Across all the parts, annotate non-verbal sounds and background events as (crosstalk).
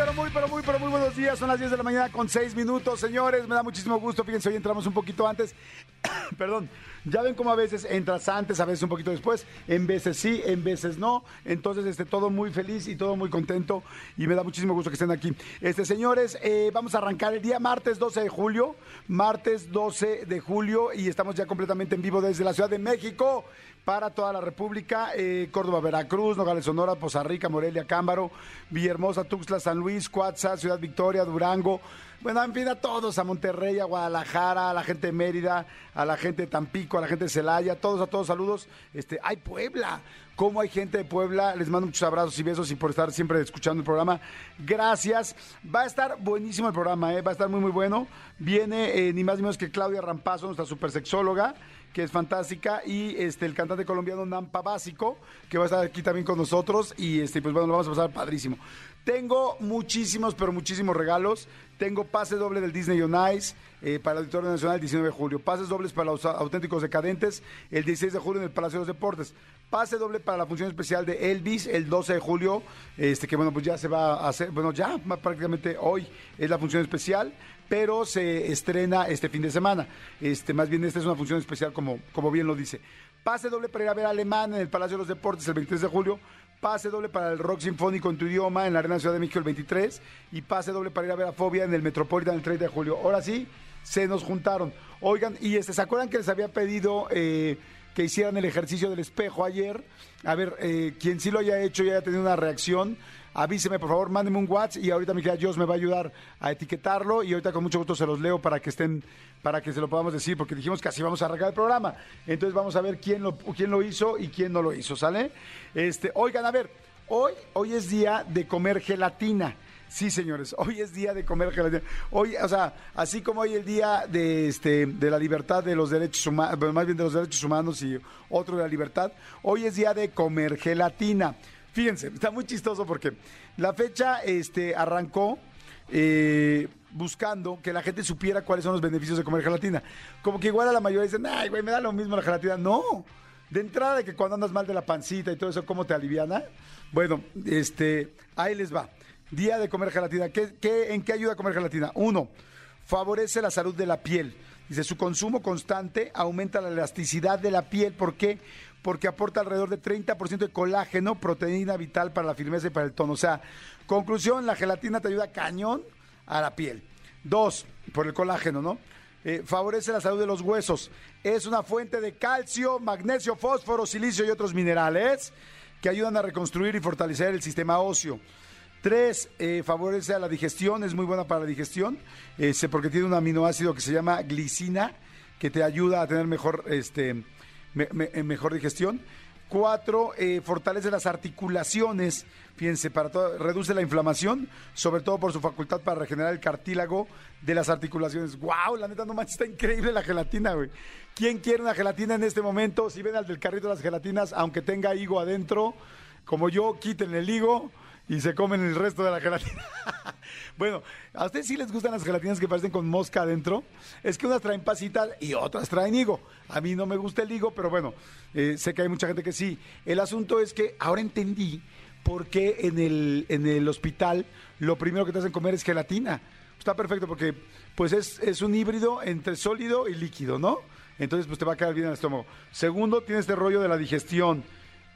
Pero muy, pero muy, pero muy buenos días. Son las 10 de la mañana con 6 minutos, señores. Me da muchísimo gusto. Fíjense, hoy entramos un poquito antes. (coughs) Perdón. Ya ven cómo a veces entras antes, a veces un poquito después. En veces sí, en veces no. Entonces, este, todo muy feliz y todo muy contento. Y me da muchísimo gusto que estén aquí. Este, señores, eh, vamos a arrancar el día martes 12 de julio. Martes 12 de julio. Y estamos ya completamente en vivo desde la Ciudad de México para toda la República, eh, Córdoba, Veracruz, Nogales, Sonora, Poza Rica, Morelia, Cámbaro, Villahermosa, Tuxtla, San Luis, Cuatza, Ciudad Victoria, Durango. Bueno, en fin, a todos, a Monterrey, a Guadalajara, a la gente de Mérida, a la gente de Tampico, a la gente de Celaya, todos, a todos saludos. Este, ¡Ay, Puebla! ¿Cómo hay gente de Puebla? Les mando muchos abrazos y besos y por estar siempre escuchando el programa. Gracias. Va a estar buenísimo el programa, ¿eh? va a estar muy, muy bueno. Viene eh, ni más ni menos que Claudia Rampazo, nuestra supersexóloga que es fantástica, y este el cantante colombiano Nampa Básico, que va a estar aquí también con nosotros, y este, pues bueno, lo vamos a pasar padrísimo. Tengo muchísimos, pero muchísimos regalos. Tengo pase doble del Disney on Ice eh, para el Auditorio Nacional el 19 de julio. Pases dobles para los auténticos decadentes el 16 de julio en el Palacio de los Deportes. Pase doble para la función especial de Elvis el 12 de julio, este que bueno, pues ya se va a hacer, bueno, ya prácticamente hoy es la función especial pero se estrena este fin de semana. Este, más bien, esta es una función especial, como, como bien lo dice. Pase doble para ir a ver Alemán en el Palacio de los Deportes el 23 de julio. Pase doble para el Rock Sinfónico en tu idioma en la Arena Ciudad de México el 23. Y pase doble para ir a ver a Fobia en el Metropolitan el 30 de julio. Ahora sí, se nos juntaron. Oigan, y este, ¿se acuerdan que les había pedido eh, que hicieran el ejercicio del espejo ayer? A ver, eh, quien sí lo haya hecho y haya tenido una reacción avíseme por favor, mándeme un WhatsApp y ahorita mi querida Dios me va a ayudar a etiquetarlo y ahorita con mucho gusto se los leo para que estén, para que se lo podamos decir, porque dijimos que así vamos a arrancar el programa. Entonces vamos a ver quién lo, quién lo hizo y quién no lo hizo, ¿sale? Este, oigan, a ver, hoy, hoy es día de comer gelatina. Sí, señores, hoy es día de comer gelatina. Hoy, o sea, así como hoy el día de este de la libertad de los derechos humanos, más bien de los derechos humanos y otro de la libertad, hoy es día de comer gelatina. Fíjense, está muy chistoso porque la fecha este, arrancó eh, buscando que la gente supiera cuáles son los beneficios de comer gelatina. Como que igual a la mayoría dicen, ay, güey, me da lo mismo la gelatina. No, de entrada de que cuando andas mal de la pancita y todo eso, ¿cómo te aliviana? Bueno, este, ahí les va. Día de comer gelatina. ¿Qué, qué, en qué ayuda a comer gelatina? Uno, favorece la salud de la piel. Dice, su consumo constante aumenta la elasticidad de la piel. ¿Por qué? porque aporta alrededor de 30% de colágeno, proteína vital para la firmeza y para el tono. O sea, conclusión, la gelatina te ayuda cañón a la piel. Dos, por el colágeno, ¿no? Eh, favorece la salud de los huesos. Es una fuente de calcio, magnesio, fósforo, silicio y otros minerales que ayudan a reconstruir y fortalecer el sistema óseo. Tres, eh, favorece a la digestión, es muy buena para la digestión, este, porque tiene un aminoácido que se llama glicina, que te ayuda a tener mejor este, mejor digestión. Cuatro, eh, fortalece las articulaciones, fíjense, para todo, reduce la inflamación, sobre todo por su facultad para regenerar el cartílago de las articulaciones. ¡Wow! La neta, no manches, está increíble la gelatina, güey. ¿Quién quiere una gelatina en este momento? Si ven al del carrito de las gelatinas, aunque tenga higo adentro, como yo, quiten el higo y se comen el resto de la gelatina. (laughs) bueno, ¿a ustedes sí les gustan las gelatinas que parecen con mosca adentro? Es que unas traen pasita y otras traen higo. A mí no me gusta el higo, pero bueno, eh, sé que hay mucha gente que sí. El asunto es que ahora entendí por qué en el, en el hospital lo primero que te hacen comer es gelatina. Está perfecto porque pues es, es un híbrido entre sólido y líquido, ¿no? Entonces pues te va a quedar bien en el estómago. Segundo, tiene este rollo de la digestión.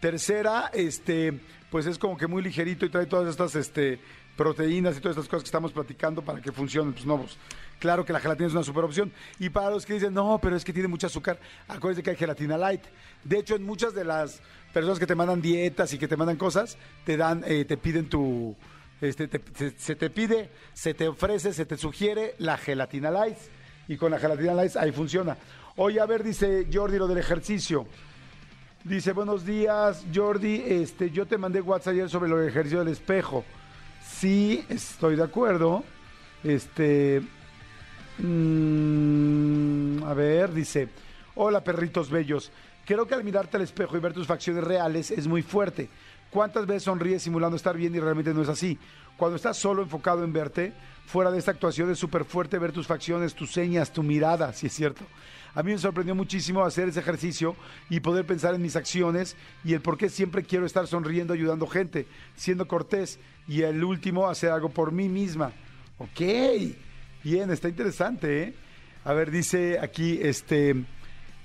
Tercera, este, pues es como que muy ligerito y trae todas estas este, proteínas y todas estas cosas que estamos platicando para que funcionen. Pues no, pues, claro que la gelatina es una super opción. Y para los que dicen, no, pero es que tiene mucho azúcar, acuérdense que hay gelatina light. De hecho, en muchas de las personas que te mandan dietas y que te mandan cosas, te dan, eh, te piden tu, este, se, te pide, se te ofrece, se te sugiere la gelatina light. Y con la gelatina light ahí funciona. Oye, a ver, dice Jordi, lo del ejercicio. Dice, buenos días, Jordi. Este, yo te mandé WhatsApp ayer sobre el ejercicio del espejo. Sí, estoy de acuerdo. Este. Mm, a ver, dice. Hola, perritos bellos. Creo que al mirarte al espejo y ver tus facciones reales es muy fuerte. ¿Cuántas veces sonríes simulando estar bien y realmente no es así? Cuando estás solo enfocado en verte, fuera de esta actuación es súper fuerte ver tus facciones, tus señas, tu mirada, si es cierto. A mí me sorprendió muchísimo hacer ese ejercicio y poder pensar en mis acciones y el por qué siempre quiero estar sonriendo, ayudando gente, siendo cortés y el último, hacer algo por mí misma. Ok, bien, está interesante, ¿eh? A ver, dice aquí, este,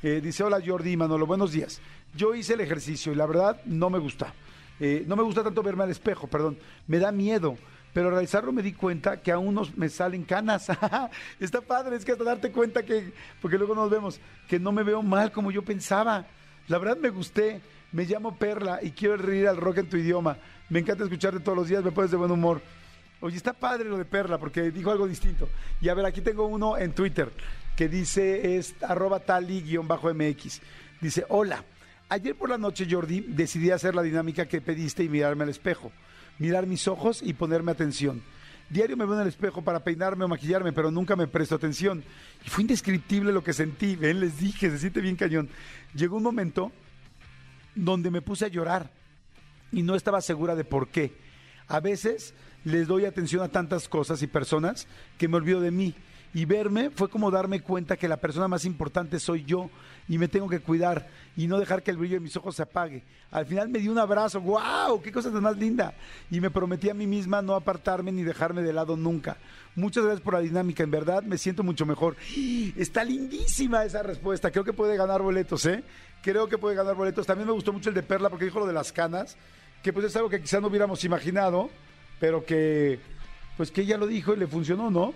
eh, dice, hola Jordi y Manolo, buenos días. Yo hice el ejercicio y la verdad no me gusta. Eh, no me gusta tanto verme al espejo, perdón, me da miedo. Pero al realizarlo me di cuenta que a unos me salen canas. (laughs) Está padre, es que hasta darte cuenta que, porque luego nos vemos, que no me veo mal como yo pensaba. La verdad me gusté, me llamo Perla y quiero reír al rock en tu idioma. Me encanta escucharte todos los días, me pones de buen humor. Oye, está padre lo de Perla porque dijo algo distinto. Y a ver, aquí tengo uno en Twitter que dice es arroba tali-mx. Dice, hola, ayer por la noche Jordi decidí hacer la dinámica que pediste y mirarme al espejo. Mirar mis ojos y ponerme atención. Diario me veo en el espejo para peinarme o maquillarme, pero nunca me presto atención. Y fue indescriptible lo que sentí. Ven, les dije, se siente bien cañón. Llegó un momento donde me puse a llorar y no estaba segura de por qué. A veces les doy atención a tantas cosas y personas que me olvido de mí. Y verme fue como darme cuenta que la persona más importante soy yo y me tengo que cuidar y no dejar que el brillo de mis ojos se apague. Al final me di un abrazo, wow, qué cosa tan más linda. Y me prometí a mí misma no apartarme ni dejarme de lado nunca. Muchas gracias por la dinámica, en verdad me siento mucho mejor. Está lindísima esa respuesta, creo que puede ganar boletos, ¿eh? Creo que puede ganar boletos. También me gustó mucho el de Perla porque dijo lo de las canas, que pues es algo que quizás no hubiéramos imaginado, pero que pues que ella lo dijo y le funcionó, ¿no?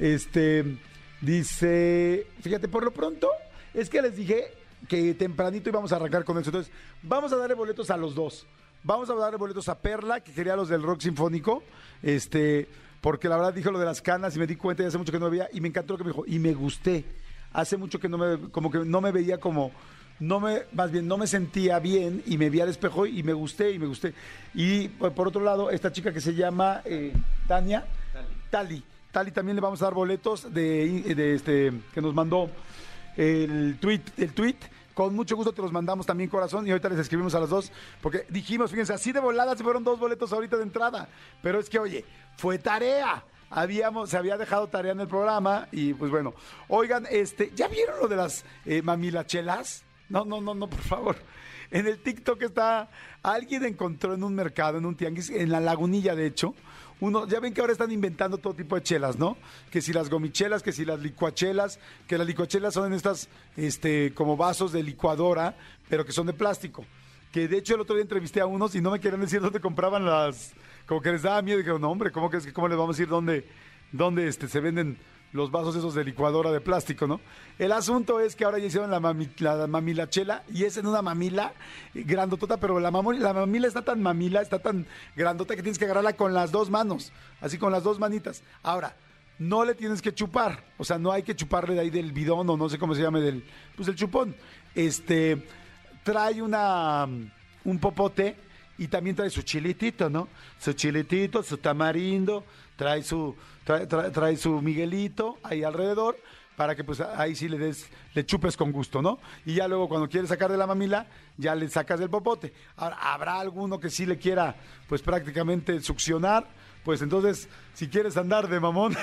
Este dice, fíjate, por lo pronto es que les dije que tempranito íbamos a arrancar con eso. Entonces, vamos a darle boletos a los dos. Vamos a darle boletos a Perla, que quería los del rock sinfónico, este, porque la verdad dijo lo de las canas y me di cuenta y hace mucho que no me veía y me encantó lo que me dijo y me gusté. Hace mucho que no me, como que no me veía como, no me, más bien no me sentía bien y me vi al espejo y me gusté y me gusté. Y por otro lado, esta chica que se llama eh, Tania, Tali. Tali también le vamos a dar boletos de, este que nos mandó el tweet, el tweet. Con mucho gusto te los mandamos también, corazón, y ahorita les escribimos a las dos, porque dijimos, fíjense, así de volada se fueron dos boletos ahorita de entrada. Pero es que, oye, fue tarea. Habíamos, se había dejado tarea en el programa, y pues bueno. Oigan, este, ¿ya vieron lo de las eh, mamilachelas? No, no, no, no, por favor. En el TikTok está, alguien encontró en un mercado, en un tianguis, en la lagunilla, de hecho, uno, ya ven que ahora están inventando todo tipo de chelas, ¿no? Que si las gomichelas, que si las licuachelas, que las licuachelas son en estas, este, como vasos de licuadora, pero que son de plástico. Que de hecho el otro día entrevisté a unos y no me querían decir dónde compraban las, como que les daba miedo, y dijeron, no hombre, ¿cómo que es que cómo les vamos a decir dónde, dónde este, se venden los vasos esos de licuadora de plástico, ¿no? El asunto es que ahora ya hicieron la, la mamilachela y es en una mamila grandotota, pero la, la mamila está tan mamila, está tan grandota que tienes que agarrarla con las dos manos, así con las dos manitas. Ahora, no le tienes que chupar, o sea, no hay que chuparle de ahí del bidón o no sé cómo se llame del, pues el chupón. Este, trae una, un popote y también trae su chilitito, ¿no? Su chilitito, su tamarindo, trae su, trae, su Miguelito ahí alrededor para que pues ahí sí le des, le chupes con gusto, ¿no? Y ya luego cuando quieres sacar de la mamila, ya le sacas del popote. Ahora, habrá alguno que sí le quiera, pues prácticamente succionar, pues entonces, si quieres andar de mamón,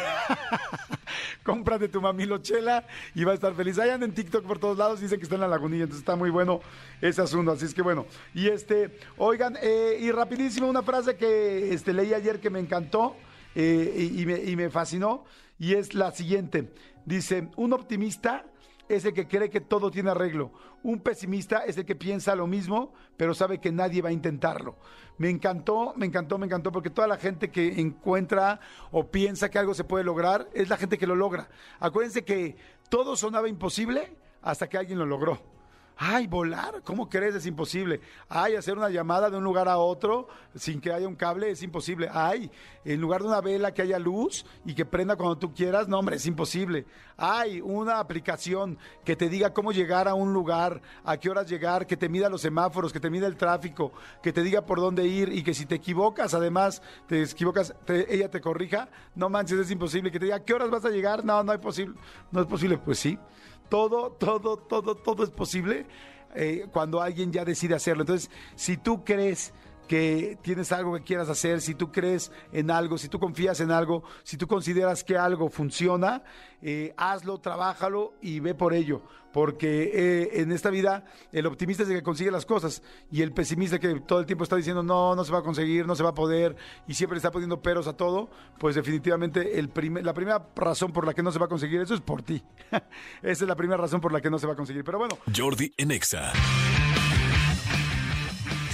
(laughs) cómprate tu mamilochela y va a estar feliz. Ahí en TikTok por todos lados, dicen que está en la lagunilla, entonces está muy bueno ese asunto, así es que bueno. Y este, oigan, eh, y rapidísimo una frase que este, leí ayer que me encantó, eh, y, me, y me fascinó, y es la siguiente. Dice, un optimista es el que cree que todo tiene arreglo. Un pesimista es el que piensa lo mismo, pero sabe que nadie va a intentarlo. Me encantó, me encantó, me encantó, porque toda la gente que encuentra o piensa que algo se puede lograr es la gente que lo logra. Acuérdense que todo sonaba imposible hasta que alguien lo logró. Ay, volar, ¿cómo crees? Es imposible. Ay, hacer una llamada de un lugar a otro sin que haya un cable es imposible. Ay, en lugar de una vela que haya luz y que prenda cuando tú quieras, no, hombre, es imposible. Ay, una aplicación que te diga cómo llegar a un lugar, a qué horas llegar, que te mida los semáforos, que te mida el tráfico, que te diga por dónde ir y que si te equivocas, además, te equivocas, ella te corrija. No manches, es imposible. Que te diga, ¿a qué horas vas a llegar? No, no es posible. No es posible, pues sí todo, todo, todo, todo es posible eh, cuando alguien ya decide hacerlo. Entonces, si tú crees que tienes algo que quieras hacer, si tú crees en algo, si tú confías en algo, si tú consideras que algo funciona, eh, hazlo, trabájalo y ve por ello. Porque eh, en esta vida el optimista es el que consigue las cosas y el pesimista que todo el tiempo está diciendo no, no se va a conseguir, no se va a poder y siempre está poniendo peros a todo, pues definitivamente el primer- la primera razón por la que no se va a conseguir eso es por ti. (laughs) Esa es la primera razón por la que no se va a conseguir. Pero bueno, Jordi en Exa.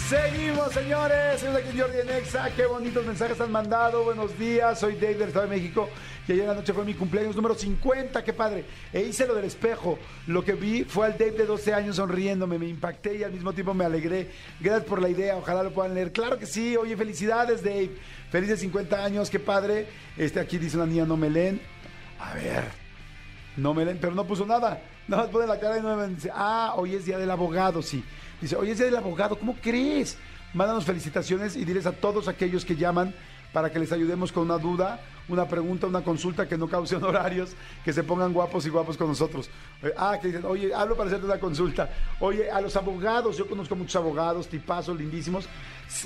Seguimos, señores. Soy aquí en Jordi en Exa. Qué bonitos mensajes han mandado. Buenos días. Soy Dave del Estado de México. Y ayer en la noche fue mi cumpleaños número 50. Qué padre. E hice lo del espejo. Lo que vi fue al Dave de 12 años sonriéndome. Me impacté y al mismo tiempo me alegré. Gracias por la idea. Ojalá lo puedan leer. Claro que sí. Oye, felicidades, Dave. Felices 50 años. Qué padre. Este aquí dice una niña, no me leen. A ver. No me leen, pero no puso nada. Nada más pone la cara y no me dice, ah, hoy es día del abogado, sí. Dice, hoy es día del abogado, ¿cómo crees? Mándanos felicitaciones y diles a todos aquellos que llaman para que les ayudemos con una duda, una pregunta, una consulta que no cause (laughs) honorarios, que se pongan guapos y guapos con nosotros. Eh, ah, que dicen, oye, hablo para hacerte una consulta. Oye, a los abogados, yo conozco muchos abogados, tipazos, lindísimos.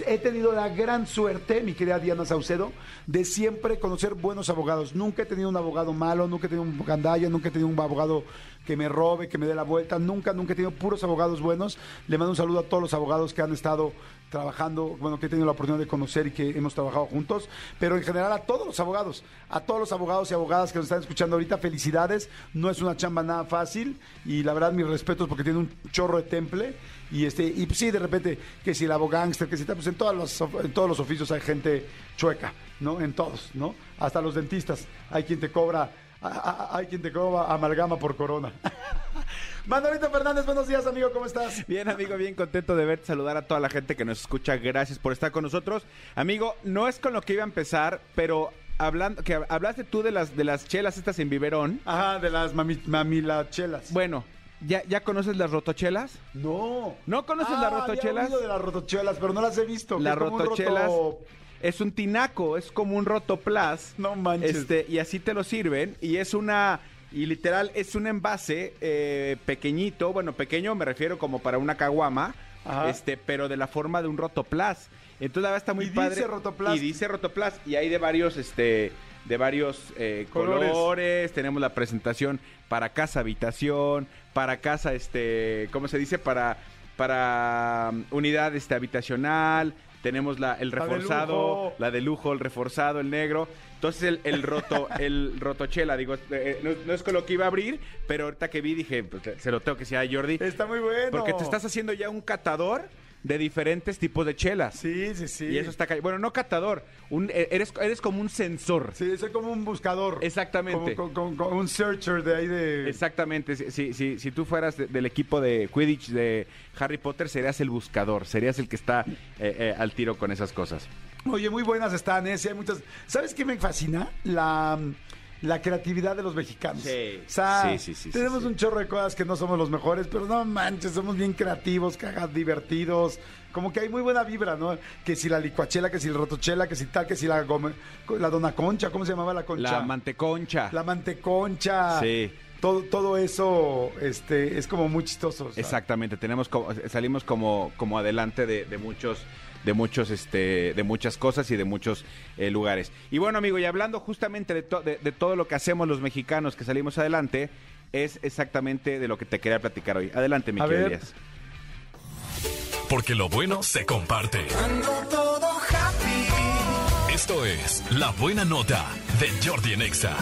He tenido la gran suerte, mi querida Diana Saucedo, de siempre conocer buenos abogados. Nunca he tenido un abogado malo, nunca he tenido un gandalla, nunca he tenido un abogado que me robe, que me dé la vuelta. Nunca, nunca he tenido puros abogados buenos. Le mando un saludo a todos los abogados que han estado trabajando, bueno, que he tenido la oportunidad de conocer y que hemos trabajado juntos, pero en general a todos los abogados, a todos los abogados y abogadas que nos están escuchando ahorita, felicidades. No es una chamba nada fácil y la verdad mis respetos porque tiene un chorro de temple y este y pues, sí de repente que si el abogánster, que si tal, pues en todos los en todos los oficios hay gente chueca, ¿no? En todos, ¿no? Hasta los dentistas, hay quien te cobra hay quien te cobra amalgama por corona. (laughs) Manolito Fernández, buenos días, amigo, ¿cómo estás? Bien, amigo, bien contento de verte, saludar a toda la gente que nos escucha. Gracias por estar con nosotros. Amigo, no es con lo que iba a empezar, pero hablando que hablaste tú de las de las chelas estas en biberón. Ajá, de las mami, mamilachelas. Bueno, ¿ya, ¿ya conoces las rotochelas? No. ¿No conoces Ah, las había rotochelas? oído de las rotochelas, pero no las he visto. Las un rotochelas roto- es un tinaco, es como un rotoplas. No manches. Este, y así te lo sirven. Y es una. Y literal, es un envase eh, pequeñito. Bueno, pequeño me refiero como para una caguama. Ajá. Este, pero de la forma de un rotoplas. Entonces la verdad está muy Y padre. dice Rotoplas. Y dice rotoplas. Y hay de varios, este. De varios eh, Colores. colores. Tenemos la presentación para casa habitación. Para casa, este. ¿Cómo se dice? Para. Para um, unidad este, habitacional. Tenemos la, el La de reforzado, la de lujo, el reforzado, el negro. Entonces el, el roto, (laughs) el rotochela, digo, eh, no, no es con lo que iba a abrir, pero ahorita que vi dije, pues, se lo tengo que decir a Jordi. Está muy bueno. Porque te estás haciendo ya un catador de diferentes tipos de chelas. Sí, sí, sí. Y eso está ca- Bueno, no catador, un, eh, eres, eres como un sensor. Sí, soy como un buscador. Exactamente. Como, como- como- como un searcher de ahí de... Exactamente, si, si, si, si tú fueras de- del equipo de Quidditch de Harry Potter, serías el buscador, serías el que está eh, eh, al tiro con esas cosas. Oye, muy buenas están, ¿eh? Sí, hay muchas... ¿Sabes qué me fascina? La... La creatividad de los mexicanos. Sí. O sea, Sí, sí, sí, tenemos sí, sí. un chorro de cosas que no somos los mejores, pero no manches, somos bien creativos, cagas, divertidos. Como que hay muy buena vibra, ¿no? Que si la licuachela, que si el rotochela, que si tal, que si la, gome- la dona concha, ¿cómo se llamaba la concha? La manteconcha. La manteconcha. Sí. Todo, todo eso este, es como muy chistoso. Exactamente, tenemos como, salimos como, como adelante de, de muchos de muchos este de muchas cosas y de muchos eh, lugares. Y bueno, amigo, y hablando justamente de, to- de, de todo lo que hacemos los mexicanos que salimos adelante, es exactamente de lo que te quería platicar hoy. Adelante, mi querido. Elías. Porque lo bueno se comparte. Esto es La Buena Nota de Jordi en Exa.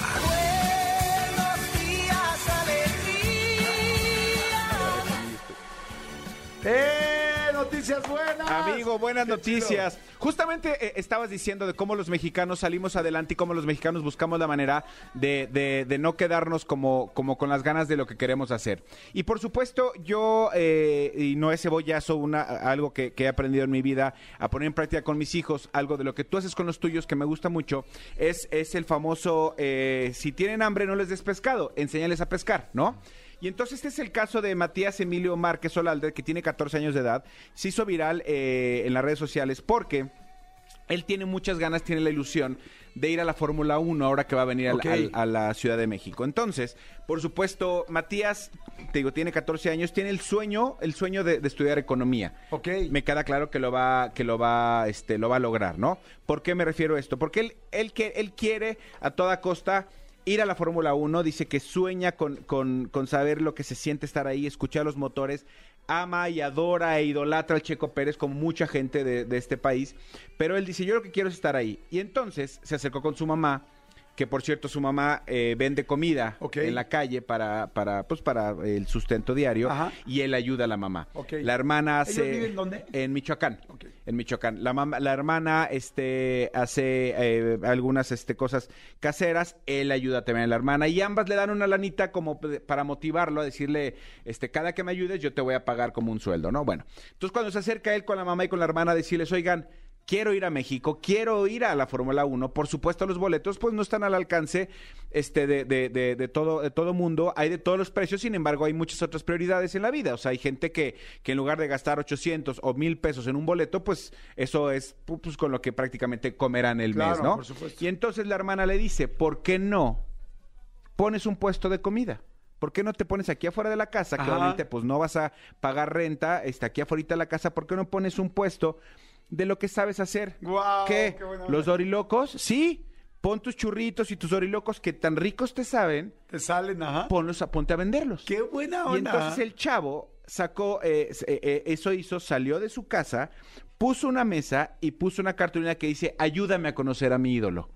¡Eh! ¡Noticias buenas! Amigo, buenas Qué noticias. Justamente eh, estabas diciendo de cómo los mexicanos salimos adelante y cómo los mexicanos buscamos la manera de, de- de no quedarnos como, como con las ganas de lo que queremos hacer. Y por supuesto, yo, eh, y no es cebollazo, una, algo que, que he aprendido en mi vida a poner en práctica con mis hijos, algo de lo que tú haces con los tuyos que me gusta mucho, es, es el famoso, eh, si tienen hambre no les des pescado, enséñales a pescar, ¿no? Y entonces este es el caso de Matías Emilio Márquez Olalde, que tiene 14 años de edad. Se hizo viral eh, en las redes sociales porque él tiene muchas ganas, tiene la ilusión de ir a la Fórmula 1 ahora que va a venir al- Ok. al- a la Ciudad de México. Entonces, por supuesto, Matías, te digo, tiene 14 años, tiene el sueño, el sueño de, de estudiar economía. Ok. Me queda claro que lo va, que lo va, este, lo va a lograr, ¿no? ¿Por qué me refiero a esto? Porque él, él, que, él quiere a toda costa ir a la Fórmula 1, dice que sueña con, con, con saber lo que se siente estar ahí, escuchar los motores, ama y adora e idolatra al Checo Pérez como mucha gente de, de este país, pero él dice, yo lo que quiero es estar ahí. Y entonces se acercó con su mamá, que por cierto su mamá eh, vende comida en la calle para, para, pues, para el sustento diario Ajá. y él ayuda a la mamá. La hermana ¿Ellos hace... viven dónde? En Michoacán. En Michoacán. La, mamá, la hermana este, hace eh, algunas este, cosas caseras, él ayuda también a la hermana y ambas le dan una lanita como para motivarlo a decirle, este, cada que me ayudes yo te voy a pagar como un sueldo, ¿no? Bueno, entonces cuando se acerca él con la mamá y con la hermana decirles, oigan, quiero ir a México, quiero ir a la Fórmula 1, por supuesto los boletos pues no están al alcance este, de, de, de, de todo, de todo mundo, hay de todos los precios, sin embargo hay muchas otras prioridades en la vida, o sea, hay gente que, que en lugar de gastar 800 o 1000 pesos en un boleto, pues eso es pu- pues, con lo que prácticamente comerán el Claro, mes, ¿no? por supuesto. Y entonces la hermana le dice, ¿por qué no pones un puesto de comida? ¿Por qué no te pones aquí afuera de la casa? Que Ajá. obviamente pues no vas a pagar renta, está aquí afuera de la casa, ¿por qué no pones un puesto de lo que sabes hacer? Guau, ¿Qué? qué buena onda. ¿Los dorilocos? Sí. Pon tus churritos y tus dorilocos que tan ricos te saben, Te salen, ajá. ponlos a, ponte a venderlos. Qué buena Y onda. entonces el chavo sacó, eh, eh, eh, eso hizo, salió de su casa, puso una mesa y puso una cartulina que dice, ayúdame a conocer a mi ídolo.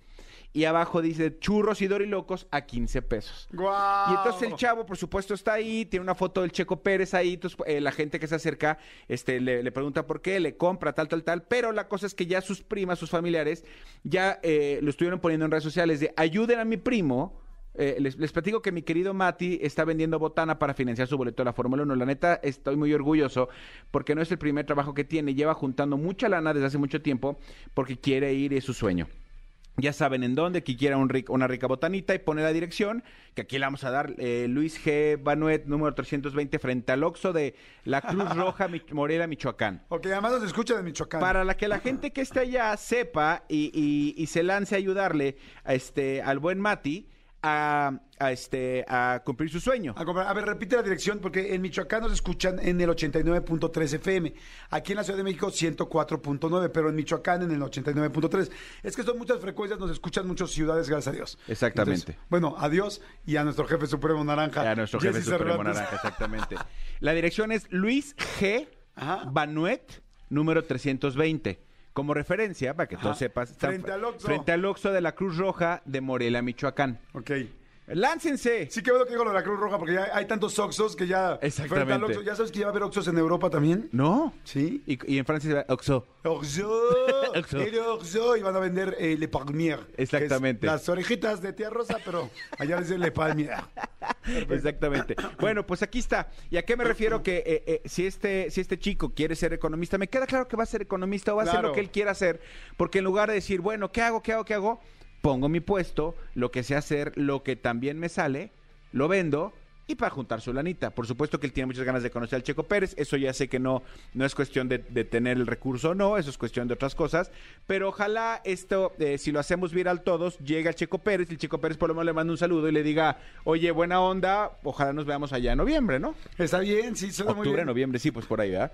Y abajo dice, churros y dorilocos a 15 pesos. Y entonces el chavo, por supuesto, está ahí, tiene una foto del Checo Pérez ahí, entonces eh, la gente que se acerca este, le, le pregunta por qué, le compra, tal, tal, tal, pero la cosa es que ya sus primas, sus familiares, ya eh, lo estuvieron poniendo en redes sociales de ayuden a mi primo. Eh, les, les platico que mi querido Mati está vendiendo botana para financiar su boleto de la Fórmula 1. La neta, estoy muy orgulloso porque no es el primer trabajo que tiene. Lleva juntando mucha lana desde hace mucho tiempo porque quiere ir y es su sueño. Ya saben en dónde, que quiera un ric- una rica botanita y pone la dirección, que aquí le vamos a dar eh, Luis G. Banuet, número 320, frente al Oxo de la Cruz (laughs) Roja, Mich- Morelia, Michoacán. Ok, además nos escucha de Michoacán. Para la que la gente que esté allá sepa y, y- y se lance a ayudarle a este, al buen Mati a, a, este, a cumplir su sueño. A, comprar- a ver, repite la dirección, porque en Michoacán nos escuchan en el 89.3 FM. Aquí en la Ciudad de México, 104.9, pero en Michoacán en el 89.3. Es que son muchas frecuencias, nos escuchan muchas ciudades, gracias a Dios. Exactamente. bueno, a Dios y a nuestro jefe supremo naranja. A nuestro jefe Jesse supremo Cervantes. naranja, (laughs) exactamente. La dirección es Luis G. Ajá. Banuet, número 320. Como referencia, para que tú Ajá. sepas, está Frente al Oxxo. frente al Oxxo de la Cruz Roja de Morelia, Michoacán. Ok. ¡Láncense! Sí, que bueno que digo lo de la Cruz Roja, porque ya hay tantos Oxos que ya... Exactamente. frente al Oxxo. ¿Ya sabes que ya va a haber Oxos en Europa también? ¿No? Sí. Y, y en Francia se Oxxo. Oxo, Oxxo. (laughs) el Oxo, y van a vender eh, Le Palmier. Exactamente. las orejitas de tía Rosa, pero allá dicen Le Palmier. (laughs) Exactamente. Bueno, pues aquí está. ¿Y a qué me refiero? Que eh, eh, si, este, si este chico quiere ser economista, me queda claro que va a ser economista o va a hacer Claro. lo que él quiera hacer. Porque en lugar de decir, bueno, ¿qué hago? ¿Qué hago? ¿Qué hago? Pongo mi puesto, lo que sé hacer, lo que también me sale, lo vendo. Y para juntar su lanita. Por supuesto que él tiene muchas ganas de conocer al Checo Pérez. Eso ya sé que no, no es cuestión de, de tener el recurso o no. Eso es cuestión de otras cosas. Pero ojalá esto, eh, si lo hacemos viral todos, llegue al Checo Pérez. Y el Checo Pérez por lo menos le manda un saludo y le diga, oye, buena onda. Ojalá nos veamos allá en noviembre, ¿no? Está bien, sí, suena muy Octubre, bien. noviembre, sí, pues por ahí, ¿verdad?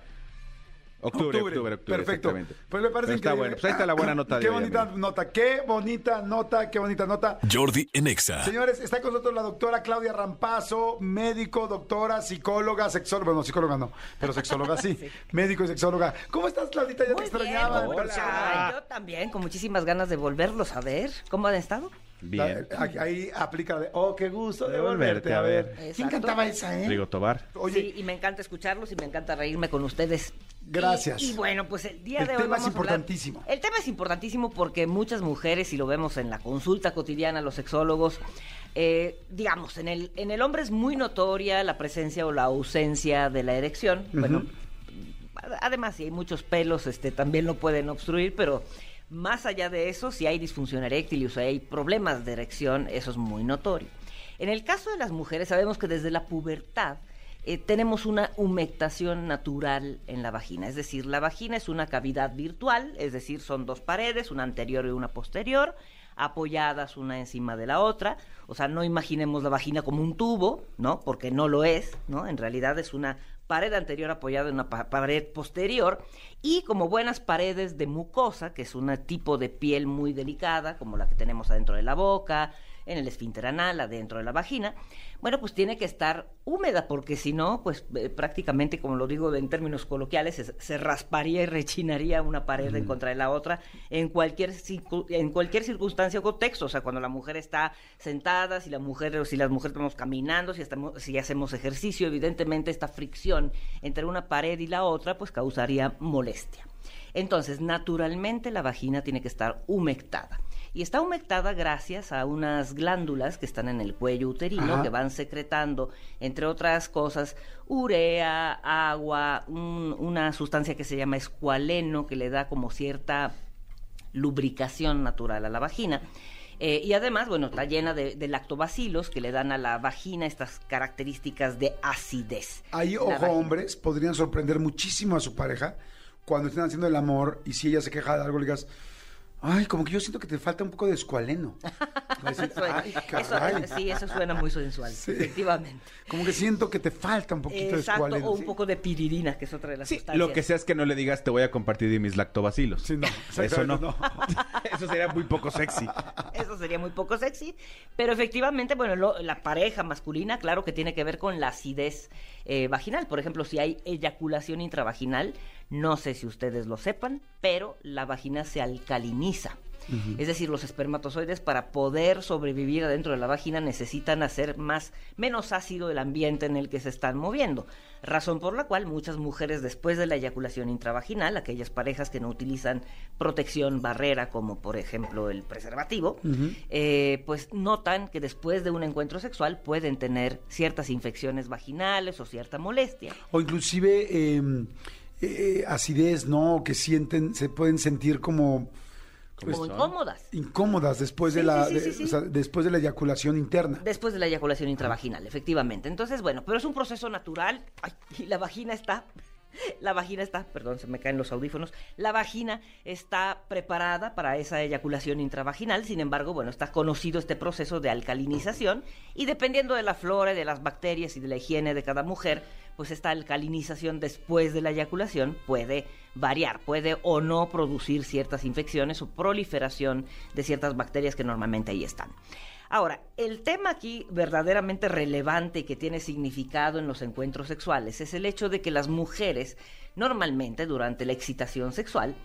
Octubre, octubre, octubre. Perfecto. Pues me parece Pero está increíble. bueno. Pues ahí está la buena nota de Qué bonita nota, qué bonita nota, qué bonita nota. Jordi en Exa. Señores, está con nosotros la doctora Claudia Rampazo, médico, doctora, psicóloga, sexóloga. Bueno, psicóloga no, pero sexóloga sí. (laughs) Médico y sexóloga. ¿Cómo estás, Claudita? Ya te bien, extrañaba. yo también, con muchísimas ganas de volverlos a ver. ¿Cómo han estado? Bien. La- ahí, ahí aplica de, oh, qué gusto de volverte a ver. ver. ¿Quién Exacto. cantaba esa, eh? Rigo Tobar. Oye, sí, y me encanta escucharlos y me encanta reírme con ustedes. Gracias. Y, y bueno, pues el día El de hoy tema es hablar- importantísimo. el tema es importantísimo porque muchas mujeres, y lo vemos en la consulta cotidiana, los sexólogos, eh, digamos, en el, en el hombre es muy notoria la presencia o la ausencia de la erección. Bueno, ad- además, si hay muchos pelos, este, también lo pueden obstruir, pero más allá de eso, si hay disfunción eréctil o si hay problemas de erección, eso es muy notorio. En el caso de las mujeres, sabemos que desde la pubertad eh, tenemos una humectación natural en la vagina. Es decir, la vagina es una cavidad virtual, es decir, son dos paredes, una anterior y una posterior, apoyadas una encima de la otra. O sea, no imaginemos la vagina como un tubo, ¿no? Porque no lo es, ¿no? En realidad es una pared anterior apoyada en una pa- pared posterior y como buenas paredes de mucosa, que es un tipo de piel muy delicada, como la que tenemos adentro de la boca, en el esfínter anal, adentro de la vagina, bueno, pues tiene que estar húmeda, porque si no, pues eh, prácticamente, como lo digo en términos coloquiales, se, se rasparía y rechinaría una pared en contra de la otra en cualquier, en cualquier circunstancia o contexto. O sea, cuando la mujer está sentada, si la mujer, o si las mujeres estamos caminando, si, estamos, si hacemos ejercicio, evidentemente esta fricción entre una pared y la otra, pues causaría molestia. Entonces, naturalmente la vagina tiene que estar humectada. Y está humectada gracias a unas glándulas que están en el cuello uterino Ajá. que van secretando, entre otras cosas, urea, agua, un- una sustancia que se llama escualeno que le da como cierta lubricación natural a la vagina. Eh, y además, bueno, está llena de, de lactobacilos que le dan a la vagina estas características de acidez. Ahí, ojo, vagina. hombres podrían sorprender muchísimo a su pareja cuando estén haciendo el amor y si ella se queja de algo, le digas, ay, como que yo siento que te falta un poco de escualeno. (laughs) "Ay, eso, caray". sí, eso suena muy sensual, Sí. efectivamente. Como que siento que te falta un poquito de Exacto, escualeno. o un ¿sí? poco de piririna, que es otra de las Sí, sustancias. lo que sea es que no le digas te voy a compartir de mis lactobacilos. Sí, no, (laughs) Eso no. (laughs) Eso sería muy poco sexy. Eso sería muy poco sexy, pero efectivamente, bueno, lo- la pareja masculina, claro que tiene que ver con la acidez eh, vaginal. Por ejemplo, si hay eyaculación intravaginal, no sé si ustedes lo sepan, pero la vagina se alcaliniza. Es decir, los espermatozoides para poder sobrevivir adentro de la vagina necesitan hacer más menos ácido el ambiente en el que se están moviendo. Razón por la cual muchas mujeres después de la eyaculación intravaginal, aquellas parejas que no utilizan protección barrera como por ejemplo el preservativo, eh, pues notan que después de un encuentro sexual pueden tener ciertas infecciones vaginales o cierta molestia. O inclusive eh, eh, acidez, ¿no? Que sienten, se pueden sentir como pues, como incómodas. incómodas después de la sí, sí, de- sí, sí. o sea, después de la eyaculación interna. Después de la eyaculación intravaginal, efectivamente. Entonces, bueno, pero es un proceso natural. Ay, y la vagina está. (laughs) La vagina está, perdón, se me caen los audífonos. La vagina está preparada para esa eyaculación intravaginal. Sin embargo, bueno, está conocido este proceso de alcalinización. Y dependiendo de la flora, y de las bacterias y de la higiene de cada mujer, pues esta alcalinización después de la eyaculación puede variar, puede o no producir ciertas infecciones o proliferación de ciertas bacterias que normalmente ahí están. Ahora, el tema aquí verdaderamente relevante y que tiene significado en los encuentros sexuales es el hecho de que las mujeres normalmente durante la excitación sexual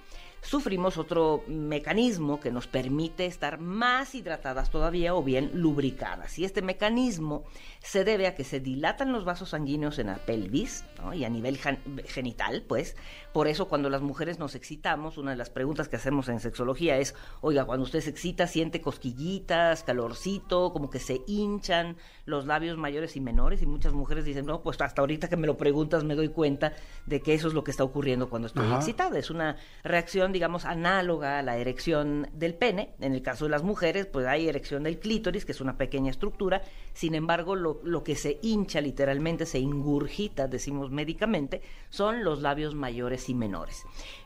sufrimos otro mecanismo que nos permite estar más hidratadas todavía o bien lubricadas. Y este mecanismo se debe a que se dilatan los vasos sanguíneos en la pelvis ¿no? y a nivel gen- genital, pues. Por eso cuando las mujeres nos excitamos, una de las preguntas que hacemos en sexología es, oiga, cuando usted se excita, siente cosquillitas, calorcito, como que se hinchan los labios mayores y menores. Y muchas mujeres dicen, no, pues hasta ahorita que me lo preguntas me doy cuenta de que eso es lo que está ocurriendo cuando estoy Ajá. excitada. Es una reacción, digamos, análoga a la erección del pene. En el caso de las mujeres, pues hay erección del clítoris, que es una pequeña estructura. Sin embargo, lo, lo que se hincha literalmente, se ingurgita, decimos médicamente, son los labios mayores y menores.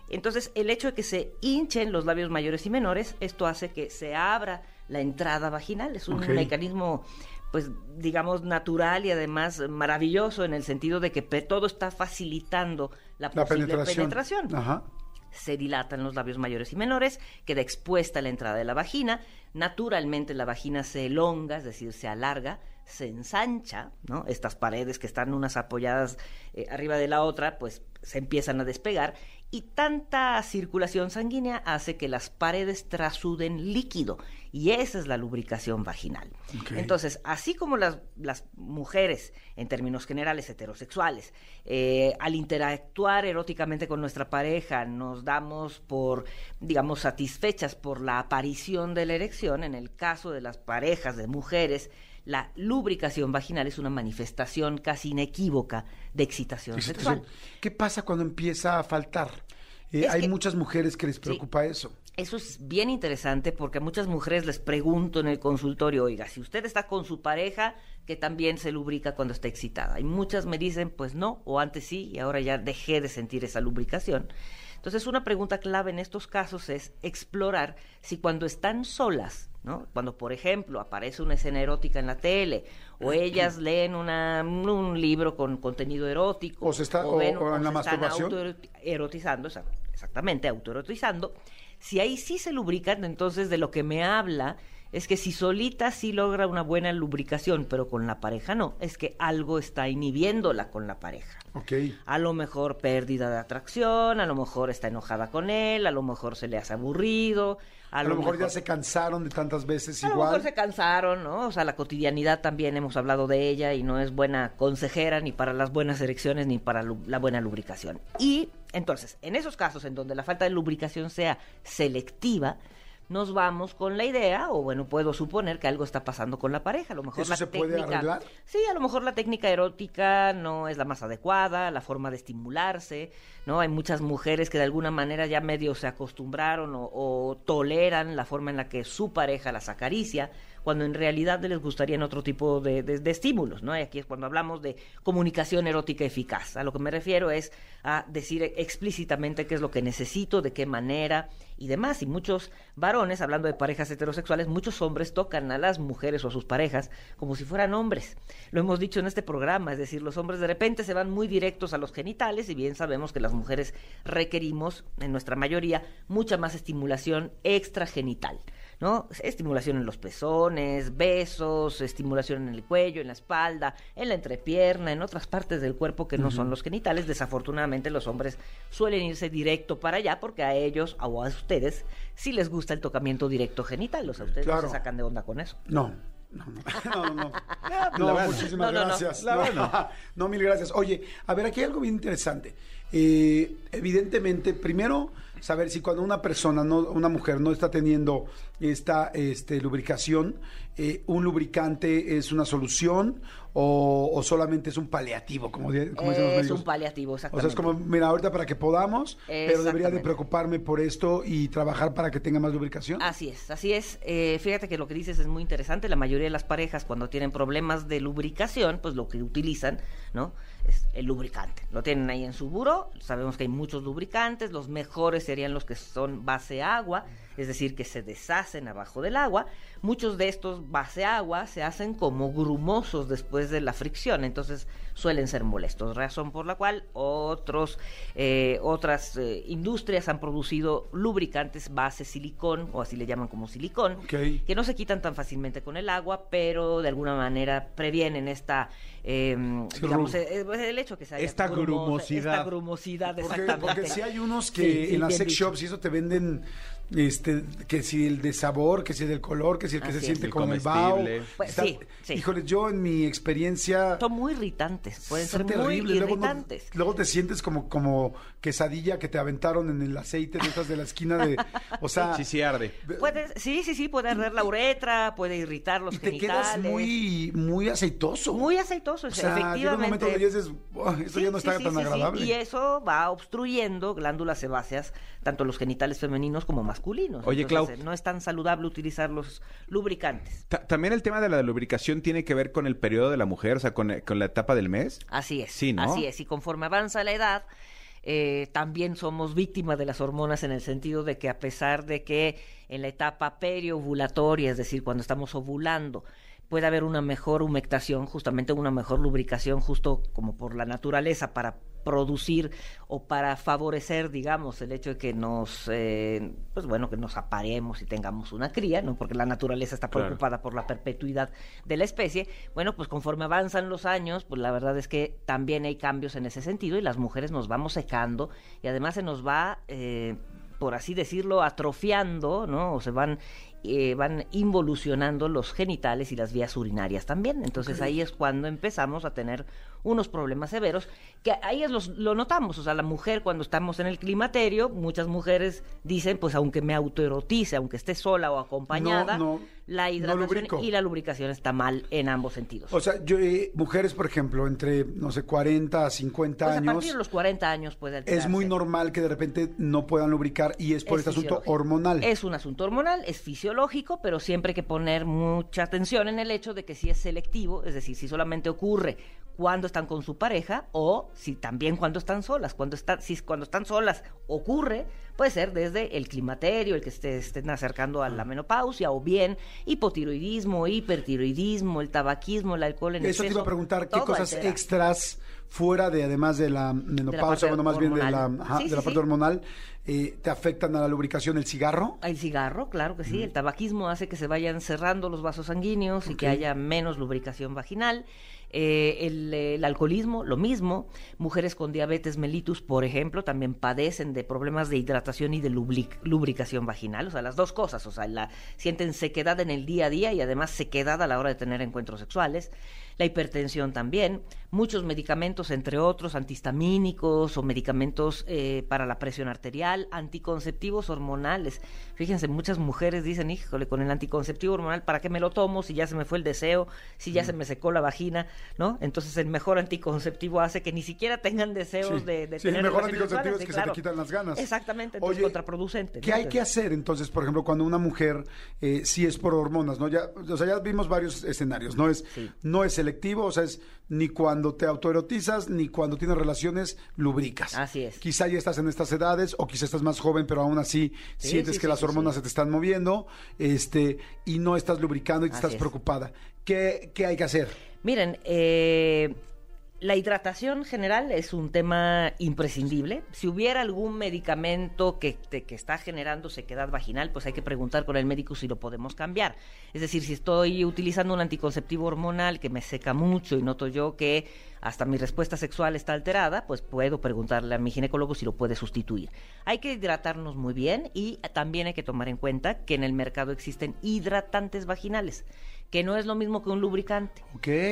Entonces, el hecho de que se hinchen los labios mayores y menores, esto hace que se abra la entrada vaginal. Es un mecanismo pues digamos natural y además maravilloso en el sentido de que todo está facilitando la, La posible penetración. penetración Ajá. se dilatan los labios mayores y menores, queda expuesta la entrada de la vagina, naturalmente la vagina se elonga, es decir, se alarga, se ensancha, ¿no? Estas paredes que están unas apoyadas eh, arriba de la otra, pues se empiezan a despegar y tanta circulación sanguínea hace que las paredes trasuden líquido y esa es la lubricación vaginal. Entonces, así como las, las mujeres, en términos generales heterosexuales, eh, al interactuar eróticamente con nuestra pareja, nos damos por, digamos, satisfechas por la aparición de la erección, en el caso de las parejas de mujeres, la lubricación vaginal es una manifestación casi inequívoca de excitación Excitación. sexual. ¿Qué pasa cuando empieza a faltar? Eh, hay que- muchas mujeres que les preocupa eso. Eso es bien interesante porque a muchas mujeres les pregunto en el consultorio, oiga, si usted está con su pareja, que también se lubrica cuando está excitada. Y muchas me dicen, pues no, o antes sí, y ahora ya dejé de sentir esa lubricación. Entonces, una pregunta clave en estos casos es explorar si cuando están solas, ¿no? Cuando, por ejemplo, aparece una escena erótica en la tele, o ellas leen una, un libro con contenido erótico, O se está- o- ven- o en la se están autoerotizando, exa- exactamente, autoerotizando, si ahí sí se lubrican, entonces de lo que me habla es que si solita sí logra una buena lubricación, pero con la pareja no, es que algo está inhibiéndola con la pareja. A lo mejor pérdida de atracción, a lo mejor está enojada con él, a lo mejor se le hace aburrido, a, A lo mejor ya se cansaron de tantas veces a lo mejor igual. se cansaron, ¿no? O sea, la cotidianidad también hemos hablado de ella y no es buena consejera ni para las buenas erecciones ni para la buena lubricación. Y entonces, en esos casos en donde la falta de lubricación sea selectiva, nos vamos con la idea, o bueno, puedo suponer que algo está pasando con la pareja. A lo mejor ¿Eso la se puede técnica. arreglar? Sí, a lo mejor la técnica erótica no es la más adecuada, la forma de estimularse, ¿no? Hay muchas mujeres que de alguna manera ya medio se acostumbraron o, o toleran la forma en la que su pareja las acaricia, cuando en realidad les gustarían otro tipo de, de- de estímulos, ¿no? Y aquí es cuando hablamos de comunicación erótica eficaz. A lo que me refiero es a decir explícitamente qué es lo que necesito, de qué manera y demás. Y muchos varones, hablando de parejas heterosexuales, muchos hombres tocan a las mujeres o a sus parejas como si fueran hombres. Lo hemos dicho en este programa, es decir, los hombres de repente se van muy directos a los genitales y bien sabemos que las mujeres requerimos, en nuestra mayoría, mucha más estimulación extragenital. ¿no? Estimulación en los pezones, besos, estimulación en el cuello, en la espalda, en la entrepierna, en otras partes del cuerpo que no son los genitales. Desafortunadamente los hombres suelen irse directo para allá porque a ellos o a ustedes sí les gusta el tocamiento directo genital. O sea, ustedes no Claro. se sacan de onda con eso. No. No, no, (laughs) no, no. No, (laughs) verdad. muchísimas No, no, no. gracias. La No, (laughs) no, mil gracias. Oye, a ver, aquí hay algo bien interesante. Eh, evidentemente, primero, saber si cuando una persona, no, una mujer, no está teniendo esta este, lubricación, eh, un lubricante es una solución o, o solamente es un paliativo, como, como dicen los es un paliativo, O sea, exactamente. es como, mira, ahorita para que podamos, pero debería de Exactamente. preocuparme por esto y trabajar para que tenga más lubricación. Así es, así es. Eh, fíjate que lo que dices es muy interesante. La mayoría de las parejas cuando tienen problemas de lubricación, pues lo que utilizan, ¿no? Es el lubricante. Lo tienen ahí en su buró. Sabemos que hay muchos lubricantes. Los mejores serían los que son base agua, es decir, que se deshacen abajo del agua. Muchos de estos base agua se hacen como grumosos después de la fricción, entonces suelen ser molestos. Razón por la cual otros, eh, otras eh, industrias han producido lubricantes base silicón, o así le llaman como silicón, que no se quitan tan fácilmente con el agua, pero de alguna manera previenen esta, eh, Sí, digamos, eh, eh, el hecho que se haya Esta grumosidad. Esta grumosidad, Porque, exactamente. porque sí hay unos que Sí, sí, en las sex dicho. shops y eso te venden este que si el de sabor, que si el del color, que si el que Así se es. siente El con el bao. comestible. Pues Está- sí, sí. Híjole, yo en mi experiencia Son muy irritantes, pueden ser muy terribles. Luego, no- irritantes. luego te sientes como como quesadilla que te aventaron en el aceite de estas de la esquina de, o sea, Sí, sí arde. Puede, sí, sí, sí, puede arder la uretra, puede irritar los y te genitales. quedas muy muy aceitoso. Muy aceitoso, o sea, efectivamente. llega un momento donde dices, "Buah, esto Sí, ya no está sí, tan sí, sí. agradable. Y eso va obstruyendo glándulas sebáceas, tanto los genitales femeninos como masculinos. Oye, Entonces, Clau. eh, No es tan saludable utilizar los lubricantes. Ta- También el tema de la lubricación tiene que ver con el periodo de la mujer, o sea, con, con la etapa del mes. Así es. Sí, ¿no? Así es. Y conforme avanza la edad, eh, también somos víctimas de las hormonas en el sentido de que a pesar de que en la etapa periovulatoria, es decir, cuando estamos ovulando, puede haber una mejor humectación, justamente una mejor lubricación, justo como por la naturaleza, para producir o para favorecer, digamos, el hecho de que nos, eh, pues bueno, que nos apareemos y tengamos una cría, ¿no? Porque la naturaleza está Claro. preocupada por la perpetuidad de la especie. Bueno, pues conforme avanzan los años, pues la verdad es que también hay cambios en ese sentido y las mujeres nos vamos secando y además se nos va, eh, por así decirlo, atrofiando, ¿no? O se van eh, van involucionando los genitales y las vías urinarias también. Entonces ahí es cuando empezamos a tener unos problemas severos, que ahí es los, lo notamos, o sea, la mujer cuando estamos en el climaterio, muchas mujeres dicen, pues aunque me autoerotice, aunque esté sola o acompañada, No, la hidratación y la lubricación está mal en ambos sentidos. O sea, yo, eh, mujeres, por ejemplo, entre, no sé, 40 a 50 Pues a años, partir de los 40 años puede alterarse. es muy normal que de repente no puedan lubricar y es por Es este asunto hormonal. Es un asunto hormonal, es fisiológico, pero siempre hay que poner mucha atención en el hecho de que si es selectivo, es decir, si solamente ocurre cuando están con su pareja o si también cuando están solas. Cuando están, si cuando están solas ocurre, puede ser desde el climaterio, el que se estén acercando a la menopausia, o bien hipotiroidismo, hipertiroidismo, el tabaquismo, el alcohol en Eso te exceso. iba a preguntar, ¿qué cosas altera. extras fuera de, además de la menopausia, bueno, más bien de la, hormonal. ajá, Sí, de sí, la parte sí. hormonal, eh, te afectan a la lubricación? ¿El cigarro? El cigarro, claro que sí. El tabaquismo hace que se vayan cerrando los vasos sanguíneos y que haya menos lubricación vaginal. Eh, el, eh, el alcoholismo, lo mismo. Mujeres con diabetes mellitus, por ejemplo, también padecen de problemas de hidratación y de lubricación vaginal. O sea, las dos cosas. O sea, la, sienten sequedad en el día a día y además sequedad a la hora de tener encuentros sexuales. La hipertensión también. Muchos medicamentos, entre otros, antihistamínicos o medicamentos eh, para la presión arterial, anticonceptivos hormonales. Fíjense, muchas mujeres dicen, híjole, con el anticonceptivo hormonal, ¿para qué me lo tomo si ya se me fue el deseo, si ya se me secó la vagina, ¿no? Entonces el mejor anticonceptivo hace que ni siquiera tengan deseos Sí. de, de Sí, el tener mejor relaciones anticonceptivo es que se te quitan las ganas. Exactamente, entonces Oye, contraproducente. ¿Qué ¿no? hay que hacer entonces, por ejemplo, cuando una mujer eh, sí es por hormonas, ¿no? Ya, o sea, ya vimos varios escenarios, ¿no? Es, Sí. no es selectivo, o sea, es ni cuando te autoerotizas, ni cuando tienes relaciones, lubricas. Así es. Quizá ya estás en estas edades, o quizá estás más joven, pero aún así Sí, sientes sí, que sí, las hormonas se te están moviendo, este, y no estás lubricando y te Así estás es. preocupada. ¿Qué, ¿Qué hay que hacer? Miren, eh, la hidratación general es un tema imprescindible. Si hubiera algún medicamento que, te- que está generando sequedad vaginal, pues hay que preguntar con el médico si lo podemos cambiar. Es decir, si estoy utilizando un anticonceptivo hormonal que me seca mucho y noto yo que hasta mi respuesta sexual está alterada, pues puedo preguntarle a mi ginecólogo si lo puede sustituir. Hay que hidratarnos muy bien y también hay que tomar en cuenta que en el mercado existen hidratantes vaginales que no es lo mismo que un lubricante.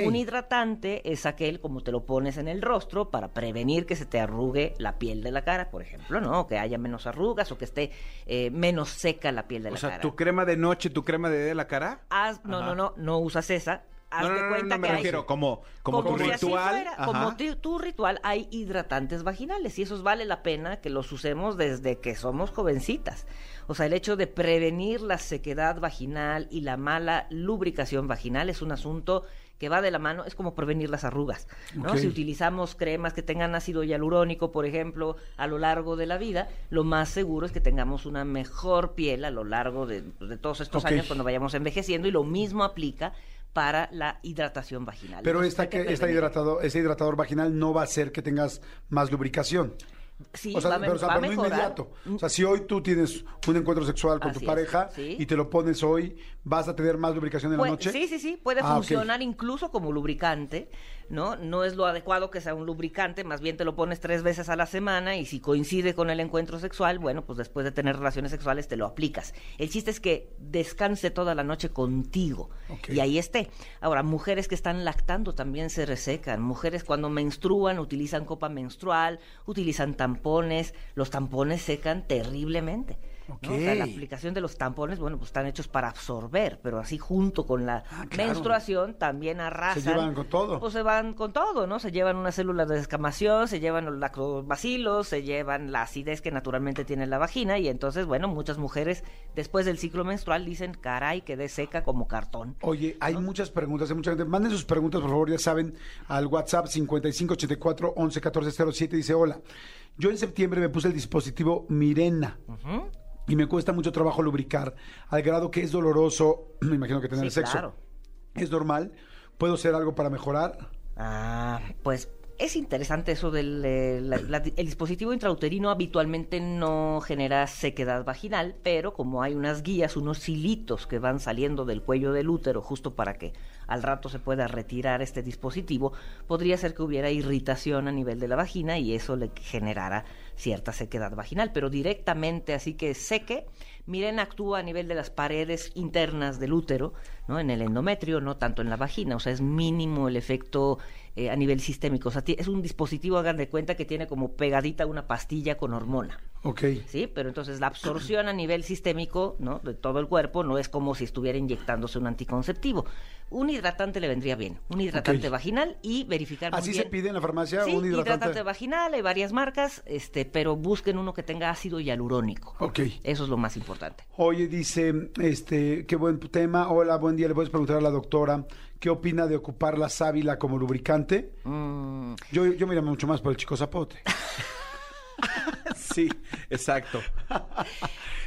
Un hidratante es aquel como te lo pones en el rostro para prevenir que se te arrugue la piel de la cara, por ejemplo, ¿no? O que haya menos arrugas o que esté eh, menos seca la piel de O la sea, cara. tu crema de noche, tu crema de, de la cara. Haz- no, no, no, no usas esa. Haz no, no, de cuenta no me que hay- refiero como, como, tu si así ritual. fuera, como ti- tu ritual, hay hidratantes vaginales y esos vale la pena que los usemos desde que somos jovencitas. O sea, el hecho de prevenir la sequedad vaginal y la mala lubricación vaginal es un asunto que va de la mano, es como prevenir las arrugas. ¿no? Si utilizamos cremas que tengan ácido hialurónico, por ejemplo, a lo largo de la vida, lo más seguro es que tengamos una mejor piel a lo largo de, de todos estos años cuando vayamos envejeciendo y lo mismo aplica para la hidratación vaginal. Pero esta, que esta hidratador, este hidratador vaginal no va a hacer que tengas más lubricación. Sí, o sea, va pero, o sea, va pero no inmediato. O sea, si hoy tú tienes un encuentro sexual con Así tu es, pareja sí. y te lo pones hoy, ¿vas a tener más lubricación en la noche? Sí, sí, sí, puede Ah, funcionar incluso como lubricante, ¿no? No es lo adecuado que sea un lubricante, más bien te lo pones tres veces a la semana y si coincide con el encuentro sexual, bueno, pues después de tener relaciones sexuales te lo aplicas. El chiste es que descanse toda la noche contigo y ahí esté. Ahora, mujeres que están lactando también se resecan, mujeres cuando menstruan utilizan copa menstrual, utilizan tampones, los tampones secan terriblemente. ¿No? O sea, la aplicación de los tampones, bueno, pues están hechos para absorber, pero así junto con la Ah, claro. menstruación también arrasan. Se llevan con todo. Pues se van con todo, ¿no? Se llevan unas células de descamación, se llevan los lactobacilos, se llevan la acidez que naturalmente tiene la vagina y entonces, bueno, muchas mujeres después del ciclo menstrual dicen, caray, quedé seca como cartón. Oye, hay muchas preguntas, hay mucha gente. Manden sus preguntas, por favor, ya saben, al WhatsApp 5584 11 14 07. Dice, hola, yo en septiembre me puse el dispositivo Mirena Ujú. Y me cuesta mucho trabajo lubricar, al grado que es doloroso, (clears throat) me imagino que tener Sí, sexo. claro. ¿Es normal? ¿Puedo hacer algo para mejorar? Ah, pues es interesante eso del eh, la- la- el dispositivo intrauterino habitualmente no genera sequedad vaginal, pero como hay unas guías, unos hilitos que van saliendo del cuello del útero justo para que al rato se pueda retirar este dispositivo, podría ser que hubiera irritación a nivel de la vagina y eso le generara cierta sequedad vaginal, pero directamente así que seque, Mirena actúa a nivel de las paredes internas del útero, ¿no? En el endometrio, no tanto en la vagina, o sea, es mínimo el efecto eh, a nivel sistémico. O sea, es un dispositivo, hagan de cuenta, que tiene como pegadita una pastilla con hormona. Ok. ¿sí? Pero entonces la absorción a nivel sistémico, ¿no? De todo el cuerpo no es como si estuviera inyectándose un anticonceptivo. Un hidratante le vendría bien, un hidratante vaginal y verificar muy ¿Así bien. se pide en la farmacia Sí, un hidratante? vaginal, hay varias marcas, este, pero busquen uno que tenga ácido hialurónico. Ok. Eso es lo más importante. Oye, dice, este, qué buen tema. Hola, buen día. Le puedes preguntar a la doctora qué opina de ocupar la sábila como lubricante. Mm, Yo, yo mira mucho más por el chico zapote. (laughs) Sí, exacto.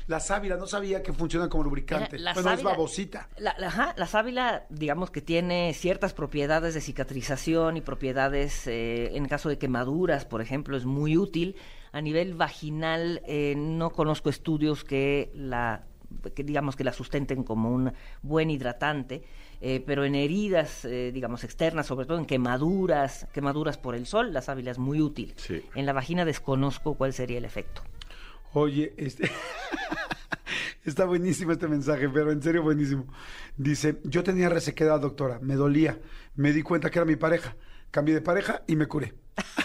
La sábila, no sabía que funciona como lubricante. La bueno, es sábila- babosita. La, la- ajá, la sábila, digamos que tiene ciertas propiedades de cicatrización y propiedades, eh, en caso de quemaduras, por ejemplo, es muy útil. A nivel vaginal, eh, no conozco estudios que la que digamos que la sustenten como un buen hidratante, eh, pero en heridas, eh, digamos, externas, sobre todo en quemaduras, quemaduras por el sol, la sábila es muy útil. Sí. En la vagina desconozco cuál sería el efecto. Oye, este... (laughs) Está buenísimo este mensaje, pero en serio buenísimo. Dice, yo tenía resequedad, doctora, me dolía. Me di cuenta que era mi pareja. Cambié de pareja y me curé. (laughs)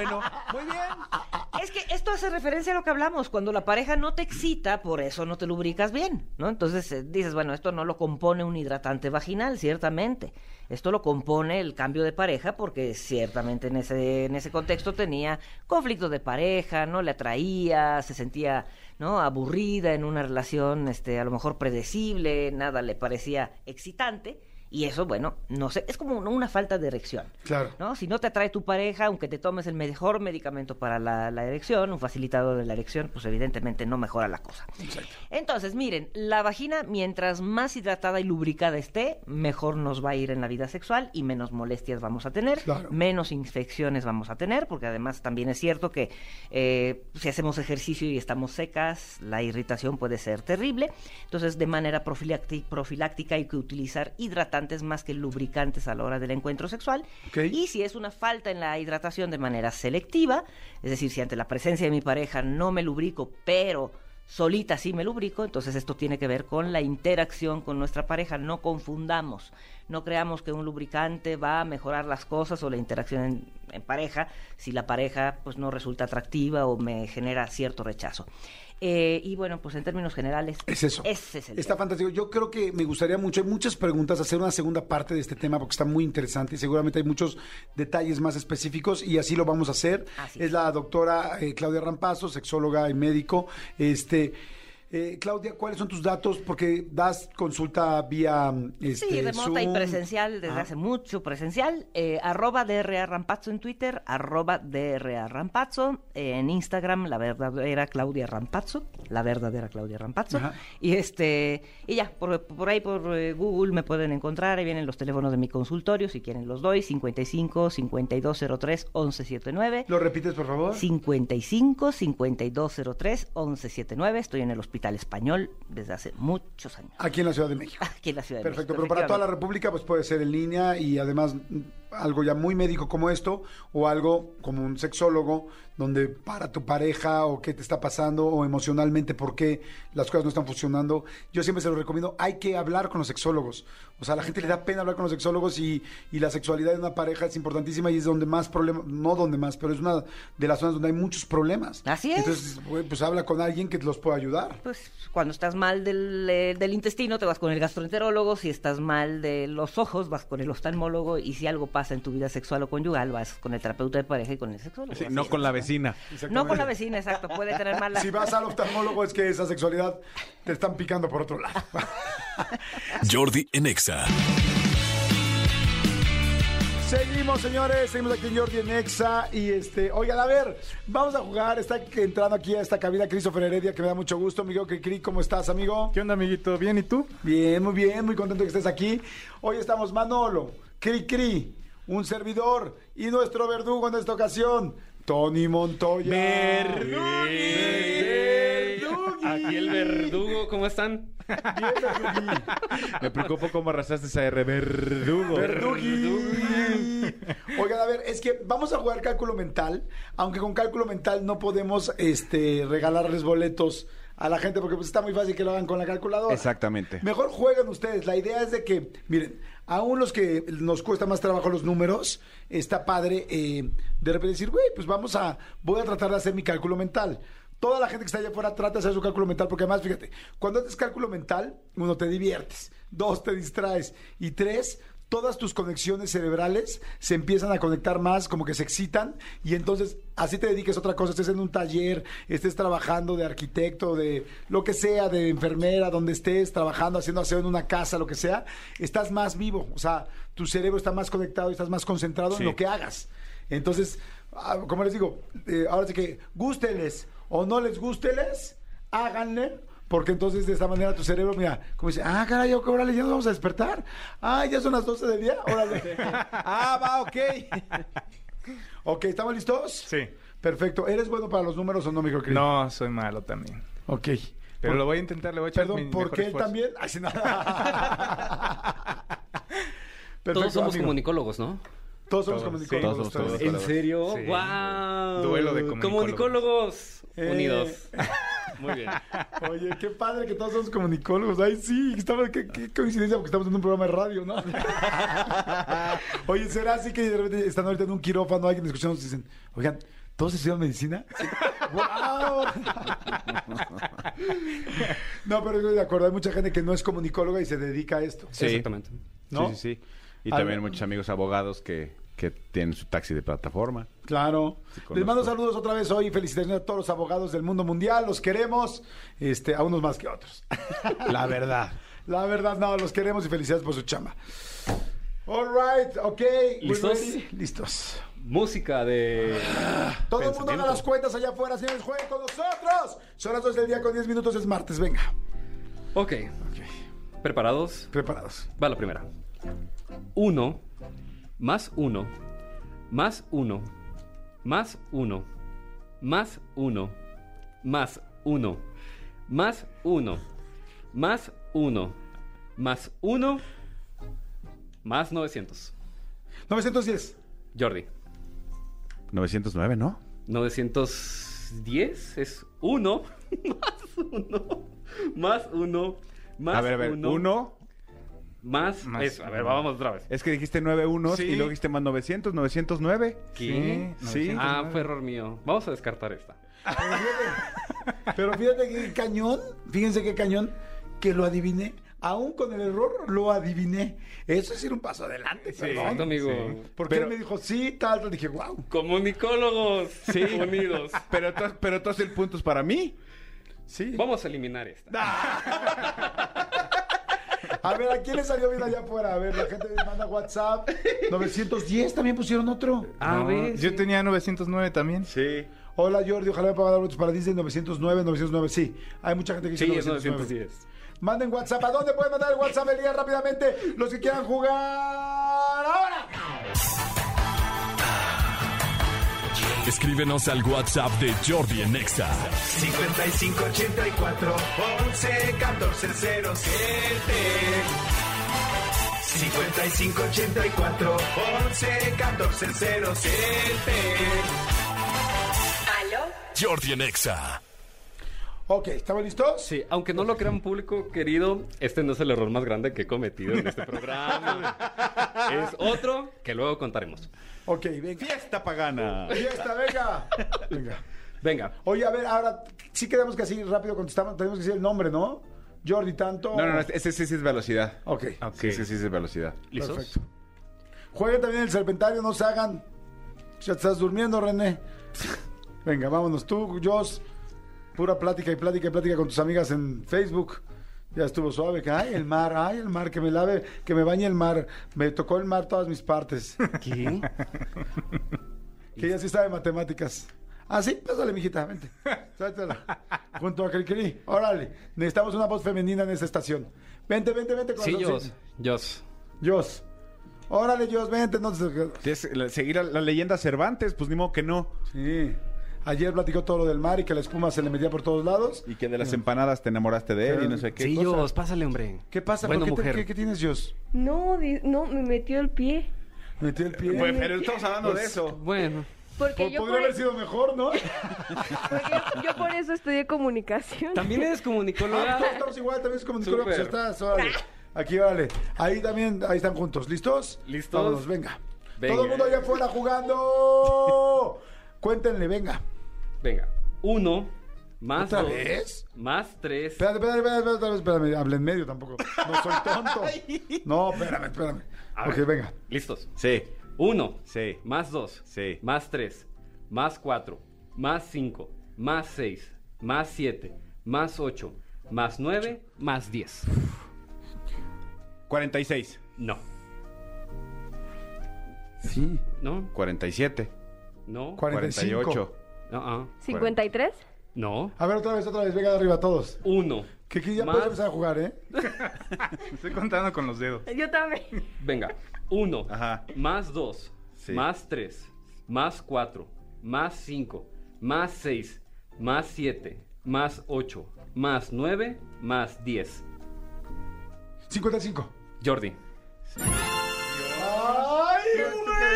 Bueno, muy bien. Es que esto hace referencia a lo que hablamos, cuando la pareja no te excita, por eso no te lubricas bien, ¿no? Entonces eh, dices, bueno, esto no lo compone un hidratante vaginal, ciertamente. Esto lo compone el cambio de pareja porque ciertamente en ese en ese contexto tenía conflicto de pareja, no le atraía, se sentía, ¿no? aburrida en una relación este a lo mejor predecible, nada le parecía excitante. Y eso, bueno, no sé, es como una falta de erección. Claro. ¿no? Si no te atrae tu pareja, aunque te tomes el mejor medicamento para la, la erección, un facilitador de la erección, pues evidentemente no mejora la cosa. Entonces, miren, la vagina, mientras más hidratada y lubricada esté, mejor nos va a ir en la vida sexual y menos molestias vamos a tener, Claro. menos infecciones vamos a tener, porque además también es cierto que eh, si hacemos ejercicio y estamos secas, la irritación puede ser terrible. Entonces, de manera profilácti- profiláctica hay que utilizar hidratantes más que lubricantes a la hora del encuentro sexual. Ok. Y si es una falta en la hidratación de manera selectiva, es decir, si ante la presencia de mi pareja no me lubrico, pero solita sí me lubrico, entonces esto tiene que ver con la interacción con nuestra pareja. No confundamos, no creamos que un lubricante va a mejorar las cosas o la interacción en, en pareja si la pareja pues no resulta atractiva o me genera cierto rechazo. Eh, y bueno, pues en términos generales, Es eso. ese es el Está tema. fantástico. Yo creo que me gustaría mucho, hay muchas preguntas, hacer una segunda parte de este tema porque está muy interesante y seguramente hay muchos detalles más específicos y así lo vamos a hacer. Así es es. la doctora eh, Claudia Rampazo, sexóloga y médico. Este, eh, Claudia, ¿cuáles son tus datos? Porque das consulta vía este, Sí, remota y presencial desde Ajá. hace mucho, presencial. Eh, arroba DRA Rampazzo en Twitter, arroba DRA Rampazzo. eh, en Instagram, la verdadera Claudia Rampazzo, la verdadera Claudia Rampazzo. Ajá. Y este, y ya, por, por ahí por eh, Google me pueden encontrar, ahí vienen los teléfonos de mi consultorio, si quieren los doy, 55 5203 1179. ¿Lo repites, por favor? 55 5203 1179. Estoy en el Hospital Español desde hace muchos años. Aquí en la Ciudad de México. (laughs) Aquí en la Ciudad de Perfecto, México, pero para toda la. República pues puede ser en línea y además algo ya muy médico como esto o algo como un sexólogo donde para tu pareja o qué te está pasando o emocionalmente por qué las cosas no están funcionando. Yo siempre se lo recomiendo, hay que hablar con los sexólogos. O sea, a la gente le da pena hablar con los sexólogos y, y la sexualidad de una pareja es importantísima y es donde más problemas, no donde más, pero es una de las zonas donde hay muchos problemas. Así es. Entonces, pues, pues habla con alguien que los pueda ayudar. Pues cuando estás mal del, eh, del intestino te vas con el gastroenterólogo, si estás mal de los ojos vas con el oftalmólogo y si algo pasa en tu vida sexual o conyugal vas con el terapeuta de pareja y con el sexólogo. Sí, no con la vecina. No con la vecina, exacto, puede tener (laughs) mala... Si vas al oftalmólogo es que esa sexualidad te están picando por otro lado. (laughs) Jordi en Exa. Seguimos, señores, seguimos aquí en Jordi en Exa y este, oigan, a ver, vamos a jugar, está entrando aquí a esta cabina Christopher Heredia, que me da mucho gusto, amigo Cricri, ¿cómo estás, amigo? ¿Qué onda, amiguito? ¿Bien y tú? Bien, muy bien, muy contento que estés aquí. Hoy estamos Manolo, Cricri, un servidor y nuestro verdugo en esta ocasión, Tony Montoya. Aquí el verdugo ¿cómo están? Bien. Me preocupo cómo arrastraste esa R. Verdugo. Verdugui. Oigan, a ver, es que vamos a jugar cálculo mental, aunque con cálculo mental no podemos este, regalarles boletos a la gente porque pues está muy fácil que lo hagan con la calculadora. Exactamente. Mejor jueguen ustedes. La idea es de que, miren, aún los que nos cuesta más trabajo los números, está padre eh, de repente decir, güey, pues vamos a, voy a tratar de hacer mi cálculo mental. Toda la gente que está allá afuera trata de hacer su cálculo mental, porque además, fíjate, cuando haces cálculo mental, uno, te diviertes, dos, te distraes, y tres, todas tus conexiones cerebrales se empiezan a conectar más, como que se excitan, y entonces así te dediques a otra cosa, estés en un taller, estés trabajando de arquitecto, de lo que sea, de enfermera, donde estés trabajando, haciendo aseo en una casa, lo que sea, estás más vivo, o sea, tu cerebro está más conectado y estás más concentrado Sí. en lo que hagas. Entonces, ah, como les digo, eh, ahora sí que gústeles o no les gústeles, háganle. Porque entonces de esta manera tu cerebro, mira, como dice, ah, caray, órale, ya nos vamos a despertar. Ah, ya son las 12 del día, órale. (laughs) Ah, va, ok. (laughs) ok, ¿estamos listos? Sí. Perfecto. ¿Eres bueno para los números o no, mi querido? No, soy malo también. Ok. Pero Por- lo voy a intentar, le voy a echar Perdón, mi ¿por qué él también? Ay, nada. (laughs) Perfecto, Todos somos amigo. comunicólogos, ¿no? Todos somos Todos, comunicólogos. sí, todos, todos. ¿En serio? Sí. ¡Wow! Duelo de comunicólogos. Comunicólogos Eh. unidos. (laughs) Muy bien. Oye, qué padre que todos somos comunicólogos. Ay, sí, estamos, qué, qué coincidencia porque estamos en un programa de radio, ¿no? (laughs) Oye, ¿será así que de repente están ahorita en un quirófano, alguien escuchando y dicen, oigan, ¿todos estudian medicina? ¡Wow! (laughs) no, pero estoy de acuerdo, hay mucha gente que no es comunicóloga y se dedica a esto. Sí. Exactamente. ¿No? Sí, sí, sí. Y A también ver. muchos amigos abogados que, que tienen su taxi de plataforma. Claro. Les mando saludos otra vez hoy. Felicitaciones a todos los abogados del mundo mundial. Los queremos, este, a unos más que a otros. (laughs) La verdad. La verdad, no, los queremos y felicidades por su chamba. All right, ok. ¿Listos? Listos. Música de. Todo el mundo haga las cuentas allá afuera, señores. Jueguen con nosotros. Son las 2 del día con 10 minutos. Es martes. Venga. Ok. ¿Preparados? Preparados. Va la primera. Uno, más uno, más uno, más uno, más uno, más uno, más uno, más uno, más uno, más 900. 910. Jordi, 909, ¿no? 910 es uno, más uno, más uno, más a ver, a ver, uno, uno. Más, Más eso. A ver, vamos otra vez. Es que dijiste 9 unos Sí. y luego dijiste más 900, 909. ¿Qué? Sí, Sí. 909. Ah, fue error mío. Vamos a descartar esta. Pero fíjate qué cañón. Fíjense qué cañón que lo adiviné. Aún con el error, lo adiviné. Eso es ir un paso adelante, perdón. Exacto, amigo. Porque Pero- él me dijo, sí, tal, tal. Dije, wow. Comunicólogos Sí. unidos. (laughs) Pero, pero todos el punto es para mí. Sí. Vamos a eliminar esta. (laughs) (laughs) A ver, ¿a quién le salió bien allá afuera? A ver, la gente manda WhatsApp. 910 también pusieron otro. A No, ver. Yo tenía 909 también. Sí. Hola Jordi, ojalá me puedan dar boletos para Disney 909, 909. Sí, hay mucha gente que dice Sí, es 909. 910. Manden WhatsApp. ¿A dónde pueden mandar el WhatsApp, Elías, rápidamente? Los que quieran jugar ahora. Escríbenos al WhatsApp de Jordi en Exa. 5584 11 14 07 5584 11 14 07 ¿Aló? Jordi en Exa. Ok, ¿estamos listos? Sí, aunque no lo crean público querido, este no es el error más grande que he cometido en este programa. (laughs) es otro que luego contaremos. Ok, venga. Fiesta pagana. Fiesta, venga. Venga. Venga, Oye, a ver, ahora sí queremos que así rápido contestamos. Tenemos que decir el nombre, ¿no? Jordi, tanto. No, no, no, ese sí sí es velocidad. Ok. Sí, sí, sí es velocidad. ¿listos? Perfecto. Jueguen también el serpentario, no se hagan. Ya te estás durmiendo, René. Venga, vámonos. Tú, Jos, pura plática y plática y plática con tus amigas en Facebook. Ya estuvo suave. que, Ay, el mar, ay, el mar, que me lave, que me bañe el mar. Me tocó el mar todas mis partes. ¿Qué? Que ella sí sabe matemáticas. Ah, sí, pásale, mijita, vente. Tráetela. Junto a Cricri. Órale. Necesitamos una voz femenina en esta estación. Vente, vente, vente. Sí, corazón, Jos. Jos. Jos. Órale, Jos, vente. No te... Seguir a la leyenda Cervantes, pues ni modo que no. Sí. Ayer platicó todo lo del mar y que la espuma se le metía por todos lados. Y que de las empanadas te enamoraste de él y no sé qué. Sí, cosa. Jos, pásale, hombre. ¿Qué pasa? Bueno, ¿Por qué, te- mujer. qué- qué tienes, Dios? No, di- no, me metió el pie. Metió el pie. Pues, pero estamos hablando de eso. Bueno, Porque Po- yo Podría por, haber sido mejor, ¿no? (laughs) porque yo por eso estudié comunicación. también eres Ah, comunicóloga. todos estamos igual, también es como Súper. pues estás, órale. Aquí, órale. Ahí también, ahí están juntos. ¿Listos? Listos. Vámonos, venga. Venga. Todo el mundo allá afuera jugando. Cuéntenle, venga. Venga, uno, más ¿Otra dos, vez? más tres. Espérate, espérate, espérate, espérate, espérame, hable en medio tampoco. No soy tonto. (laughs) No, espérame, espérame. A ok, ver. venga. Listos. Sí. Uno, Sí. más dos, Sí. más tres, más cuatro, más cinco, más seis, más siete, más ocho, más nueve, más diez. 46. No, Sí. no, 47. No, 45. 48. no, ah, ¿53? no. A ver, otra vez, otra vez. Venga de arriba todos. Uno. Que, que ya Más- puedes empezar a jugar, ¿eh? (laughs) Estoy contando con los dedos. Yo también. Venga, uno, Ajá. más dos, Sí. más tres, más cuatro, más cinco, más seis, más siete, más ocho, más nueve, más diez. 55. Jordi. ¡Ay,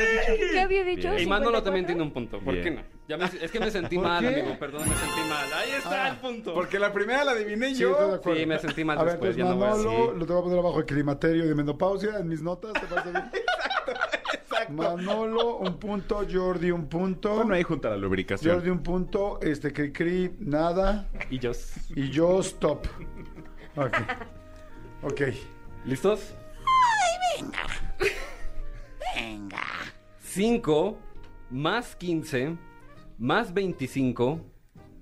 (laughs) ¿Qué había dicho? Y Manolo 54? también tiene un punto. ¿Por Bien. qué no? Ya me- es que me sentí (laughs) ¿Por mal, qué? amigo. Perdón, me sentí mal. Ahí está Ah, el punto. Porque la primera la adiviné de yo. Sí, me sentí mal a ver, después, entonces ya no voy a Manolo, decir. lo tengo que poner abajo el climaterio de menopausia en mis notas, ¿te parece bien? (laughs) exacto, Manolo, un punto, Jordi, un punto. Bueno, ahí junta la lubricación. Jordi, un punto, este, Cri Cri, nada, Y yo. y yo, stop. Ok. Ok. ¿Listos? venga. 5 más 15 más 25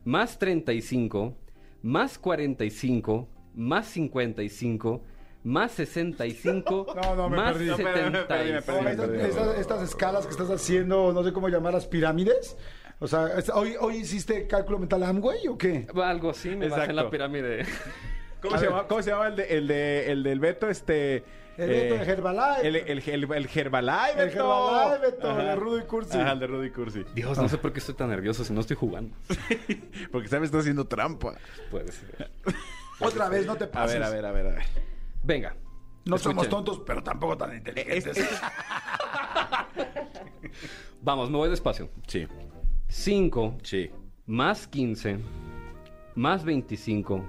más 35 más 45 más 55 más 65 (laughs) No, no, me más perdí. No, espérame, me perdí, me No, perdí, me estas, estas- escalas que estás haciendo, no sé cómo llamarlas, pirámides. O sea, es- ¿hoy, hoy hiciste cálculo mental Amway o qué? Algo así, me bajé en la pirámide. ¿Cómo se, llama, ¿Cómo se llama el, de, el, de, el del Beto? Este. El de Herbalife. El, el, el, el Herbalife, El Beto. Herbalife, Beto, Ajá. de Rudy Cursi. Ajá, el de Rudy Cursi. Dios, no sé por qué estoy tan nervioso si no estoy jugando. (laughs) Porque sabes, está haciendo trampa. Puede ser. Otra vez, no te A pases. ver, a ver, a ver, a ver. Venga. No somos tontos, pero tampoco tan inteligentes. (laughs) Vamos, me voy despacio. Sí, 5 sí. más 15 más 25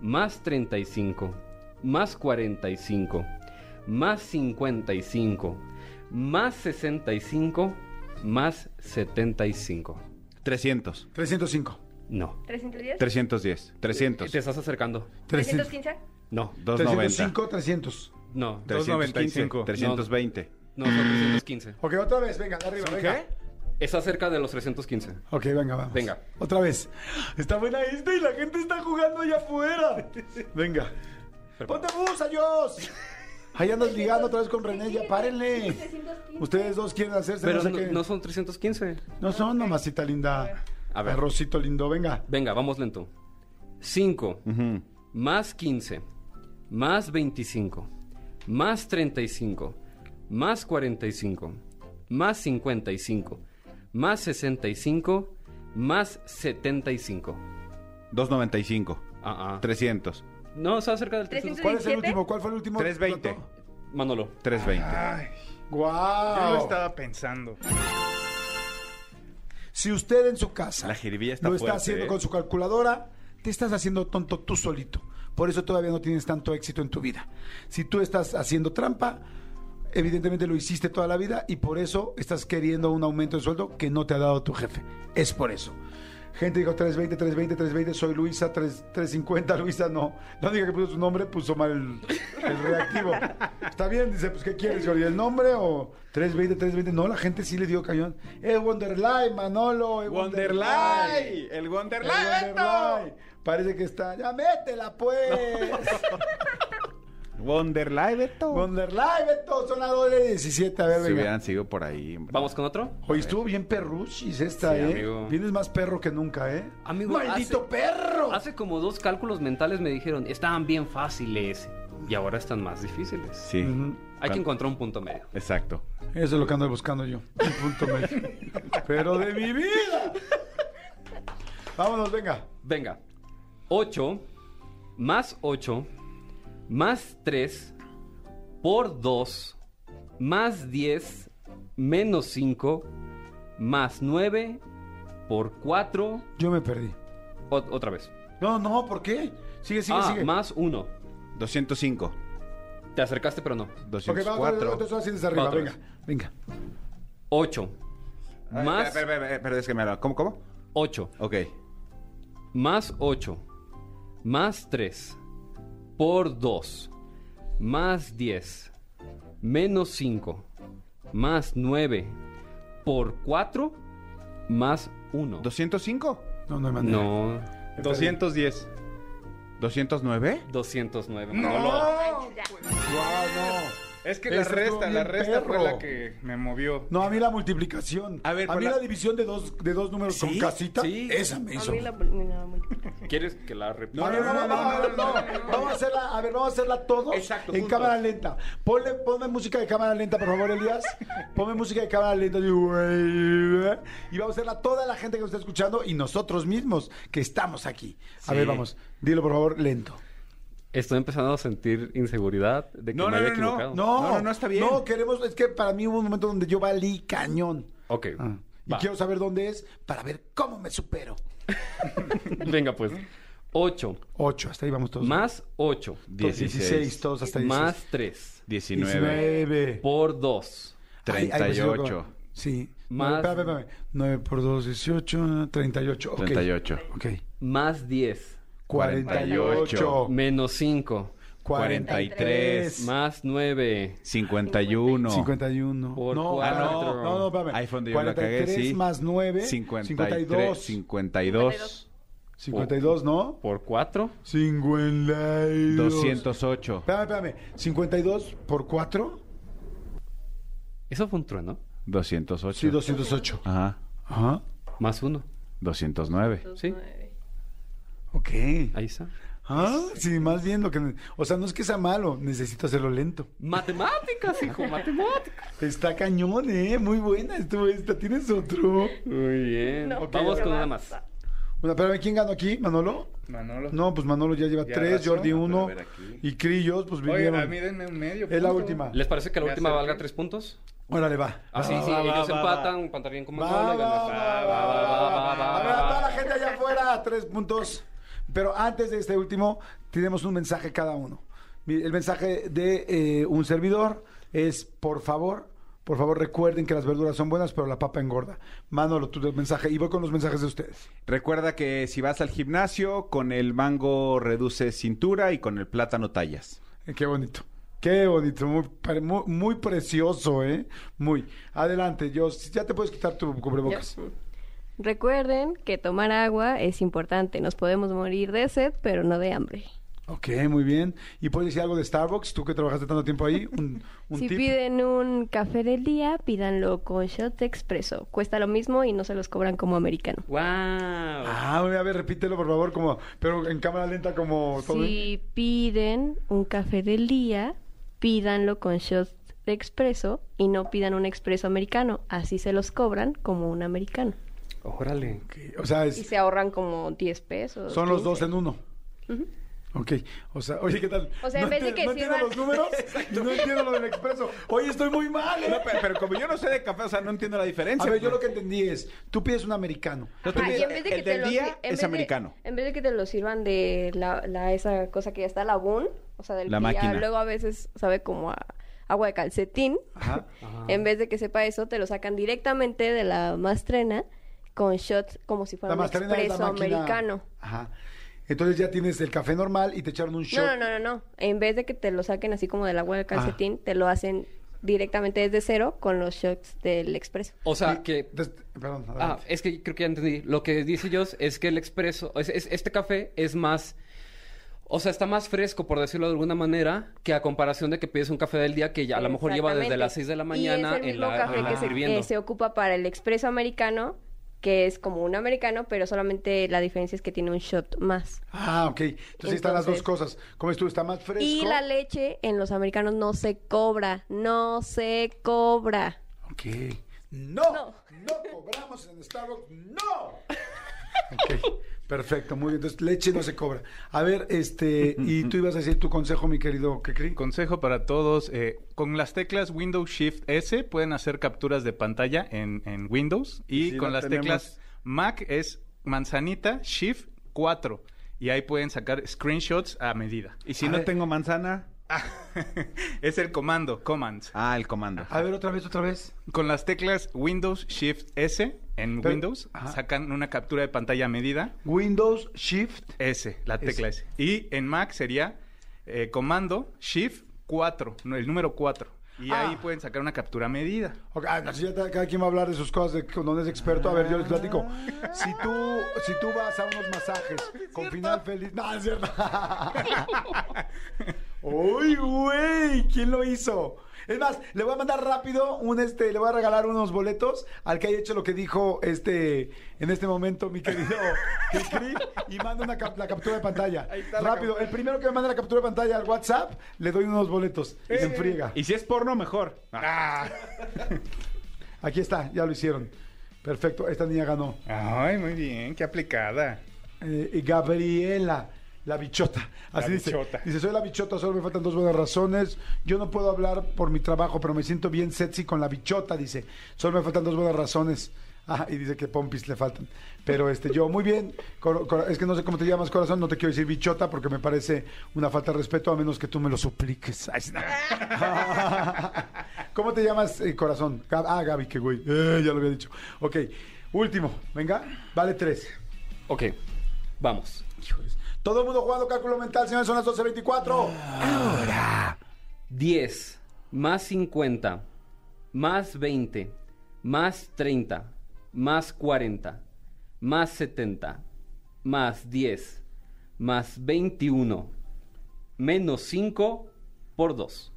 más 35 más 45 más 55 más 65 más 75. 300. 305. No. 310. 310. 300. Te estás acercando. 315. No. 290. 305, 300. No. 315. 295. 320. No, son 315. Ok, otra vez, venga, de arriba, venga. Está cerca de los 315. Ok, venga, vamos. Venga. Otra vez. Está buena esta y la gente está jugando allá afuera. Venga. Ponte busa, Dios. Ahí andas ligando otra vez con René, ya párenle. Ustedes dos quieren hacerse Pero no sé no, qué. no son 315. No son, mamacita linda. A ver. Arrocito lindo, venga. Venga, vamos lento. 5 Ujú. más 15 más 25 más 35 más 45 más 55 más 65 más 75. 295. Ah, ah. 300. No, está cerca del 300. ¿Cuál es el 17? último? ¿Cuál fue el último? 320. Loto? Manolo. 320. Ay, ¡Guau! yo lo estaba pensando. Si usted en su casa La jiribilla está lo está fuerte, haciendo ¿eh? con su calculadora, te estás haciendo tonto tú solito. Por eso todavía no tienes tanto éxito en tu vida. Si tú estás haciendo trampa, evidentemente lo hiciste toda la vida y por eso estás queriendo un aumento de sueldo que no te ha dado tu jefe. Es por eso. Gente dijo 320, 320, 320, soy Luisa, 3, 350, Luisa no. La única que puso su nombre puso mal el, el reactivo. Está bien, dice, pues ¿qué quieres, Jordi? ¿El nombre o 320, 320? No, la gente sí le dio cañón. Es Wonderlight, Manolo, es Wonderlight. El Beto. Wonderlight. Parece que está. ¡Ya métela, pues! Wonderlight, Beto. Wonderlight, Beto, son las 2 de 17. A ver, Si venga. hubieran sido por ahí. hombre. ¿Vamos con otro? Oye, estuvo bien perruchis esta, Sí, ¿eh? amigo. Vienes más perro que nunca, ¿eh? Amigo, ¡Maldito hace- perro! Hace como dos cálculos mentales me dijeron, estaban bien fáciles y ahora están más difíciles. Sí. Ujú. Hay que encontrar un punto medio. Exacto. Eso es lo que ando buscando yo. Un punto medio. (laughs) Pero de mi vida. Vámonos, venga. Venga. 8 más 8 más 3 por 2 más 10 menos 5 más 9 por 4. Yo me perdí. otra vez. No, no, ¿por qué? Sigue, sigue, ah, sigue. más 1. 205. Te acercaste, pero no. Ok, vamos, 204. entonces así desde arriba, Otra venga, vez. venga. 8 Ay, más espera, espera, espera, es que me ¿Cómo, cómo? 8 Ok. más 8 más 3 por 2 más 10 menos 5 más 9 por 4 más 1. ¿205? No, no hay manera. No, 210. ¿209? 209. No. Guau, no. Es que la resta, la resta fue perro. la que me movió. No, a mí la multiplicación. A ver, a mí la- la... división de dos, de dos números con ¿Sí? casita, Sí. esa me A hizo. mí la, la multiplicación. ¿Quieres que la repita? No, no, no, no, no, no, no. Vamos a hacerla, a ver, vamos a hacerla todos Exacto, en juntos. cámara lenta. Ponle, ponme música de cámara lenta, por favor, Elías. Ponme música de cámara lenta. Y vamos a hacerla toda la gente que nos está escuchando y nosotros mismos que estamos aquí. A Sí. ver, vamos. Dilo, por favor, lento. Estoy empezando a sentir inseguridad de que No, me no, no. equivocado. No, No, no, no, está bien. No, queremos, es que para mí hubo un momento donde yo valí cañón. Ok. Ah, y va. quiero saber dónde es para ver cómo me supero. (laughs) Venga, pues. 8 Ocho, hasta ahí vamos todos. más 8 16. 16, todos hasta 16. más 3 19. 19. por 2 Ay, ay, pues, yo- 38. Sí. Más- Más. Espérame, espérame. 9 por 2, 18, 38. ok. 38. Ok. más 10 48. menos 5 43. más 9 51. 51. Por no, cuatro. ah, no, no, no, espérame. Ahí fue donde yo la 43 cagué, sí. más 9. 53. 52. 52, ¿no? por 4 52. 208. Espérame, espérame. 52 por 4. Eso fue un trueno. 208. Sí, 208. Ajá. Ajá. Más 1. 209. Sí, Ok. ahí está. Ah, sí, más bien lo que... O sea, no es que sea malo, necesito hacerlo lento. Matemáticas, hijo, matemáticas. Está cañón, ¿eh? Muy buena estuvo esta. ¿Tienes otro? Muy bien. No, Vamos con una más. Bueno, espérame, ¿quién ganó aquí? ¿Manolo? Manolo. No, pues Manolo ya lleva Ya tres. Jordi No, uno pero a ver y Crillos, pues Oye, vinieron. a mí denme un medio. Es la punto. última. ¿Les parece que la última valga 3 puntos? Órale, va. Ah, sí, Va, sí, va, ellos va, empatan, va. empatarían con Va, Manolo va, y va, ganas. va, va, va, va. A ver, a toda la gente allá afuera, tres puntos. Pero antes de este último, tenemos un mensaje cada uno. El mensaje de eh, un servidor es, por favor, por favor recuerden que las verduras son buenas, pero la papa engorda. Manolo, tú del mensaje. Y voy con los mensajes de ustedes. Recuerda que si vas al gimnasio, con el mango reduces cintura y con el plátano tallas. Eh, Qué bonito. Qué bonito, muy, muy precioso, ¿eh? Muy. Adelante, yo ya te puedes quitar tu cubrebocas. Recuerden que tomar agua es importante. Nos podemos morir de sed, pero no de hambre. Ok, muy bien. ¿Y puedes decir algo de Starbucks? Tú que trabajaste tanto tiempo ahí, un, un si tip. piden un café del día, pídanlo con shot expreso. Cuesta lo mismo y no se los cobran como americano. ¡Wow! Ah, a ver, repítelo por favor, como, pero en cámara lenta como todo. Si piden un café del día, pídanlo con shot de expreso y no pidan un expreso americano. Así se los cobran como un americano. Órale. O sea, Y es- se ahorran como 10 pesos. son los 15. dos en uno. Ok, o sea, oye, ¿qué tal? O sea, en vez de que no entiendo sirvan- los números, (laughs) no entiendo lo del expreso. Oye, estoy muy mal, ¿eh? No, pero, pero como yo no sé de café, o sea, no entiendo la diferencia. A ver, yo lo que entendí es, tú pides un americano. Ajá, y pides- en vez de que el te del lo día en es vez de- americano. en vez de que te lo sirvan de la, la- esa cosa que ya está la bun, o sea, del La que ya luego a veces sabe como a agua de calcetín. Ajá. En vez de que sepa eso, te lo sacan directamente de la mastrena con shots como si fuera La un expreso americano. Ajá. Entonces ya tienes el café normal y te echaron un shot. No, no, no, no. En vez de que te lo saquen así como del agua de calcetín, te lo hacen directamente desde cero con los shots del expreso. O sea, Y- que... des- Perdón, Ah, es que creo que ya entendí. Lo que dice ellos es que el expreso, es- es- este café es más, o sea, está más fresco, por decirlo de alguna manera, que a comparación de que pides un café del día que ya a lo mejor lleva desde las 6 de la mañana y es el en mismo la, café que se, se ocupa para el expreso americano, que es como un americano, pero solamente la diferencia es que tiene un shot más. Ah, ok. Entonces están las dos Entonces- cosas. Como tú, está más fresco. Y la leche en los americanos no se cobra, no se cobra. Ok. No, no, No. cobramos en Starbucks, no. (laughs) Ok, perfecto, muy bien. Entonces, leche no se cobra. A ver, este, y tú ibas a decir tu consejo, mi querido Kekri. Consejo para todos, eh, con las teclas Windows Shift S pueden hacer capturas de pantalla en, en Windows y Sí, con las tenemos. teclas Mac es manzanita Shift 4 y ahí pueden sacar screenshots a medida. Y si A no ver. tengo manzana, (laughs) es el comando, commands. ah, el comando. A ver, otra vez, otra vez. Con las teclas Windows Shift S en Pero- Windows Ajá. sacan una captura de pantalla a medida Windows Shift. S, la tecla S. Y en Mac sería eh, comando Shift 4, no, el número 4. Y Ah. ahí pueden sacar una captura a medida. Ok, ah, no, si ya te- cada quien va a hablar de sus cosas, de que- donde es experto. A ver, yo les platico. Si tú, si tú vas a unos masajes con final feliz. No, es cierto. (laughs) ¡Uy, güey! ¿Quién lo hizo? Es más, le voy a mandar rápido un este, le voy a regalar unos boletos al que haya hecho lo que dijo este en este momento mi querido (laughs) Cricri y manda una cap- la captura de pantalla. Rápido, el primero que me mande la captura de pantalla al WhatsApp, le doy unos boletos. Y se enfriega. Y si es porno, mejor. Ah. (laughs) Aquí está, ya lo hicieron. Perfecto, esta niña ganó. Ay, muy bien, qué aplicada. Eh, Gabriela, la bichota. Así La dice. bichota. Dice, soy la bichota, solo me faltan dos buenas razones. Yo no puedo hablar por mi trabajo, pero me siento bien sexy con la bichota, dice. Solo me faltan dos buenas razones. Ah, y dice que pompis le faltan. Pero este, yo, muy bien. Cor- cor- es que no sé cómo te llamas, corazón. No te quiero decir bichota porque me parece una falta de respeto, a menos que tú me lo supliques. Ay. (laughs) ¿Cómo te llamas, eh, corazón? Gab- ah, Gaby, qué güey. Eh, ya lo había dicho. Ok, último. Venga, vale tres. Ok, vamos. Híjoles. Todo el mundo jugando cálculo mental, señores, son las 12.24. Ahora. 10 más 50 más 20 más 30 más 40 más 70 más 10 más 21 menos 5 por 2.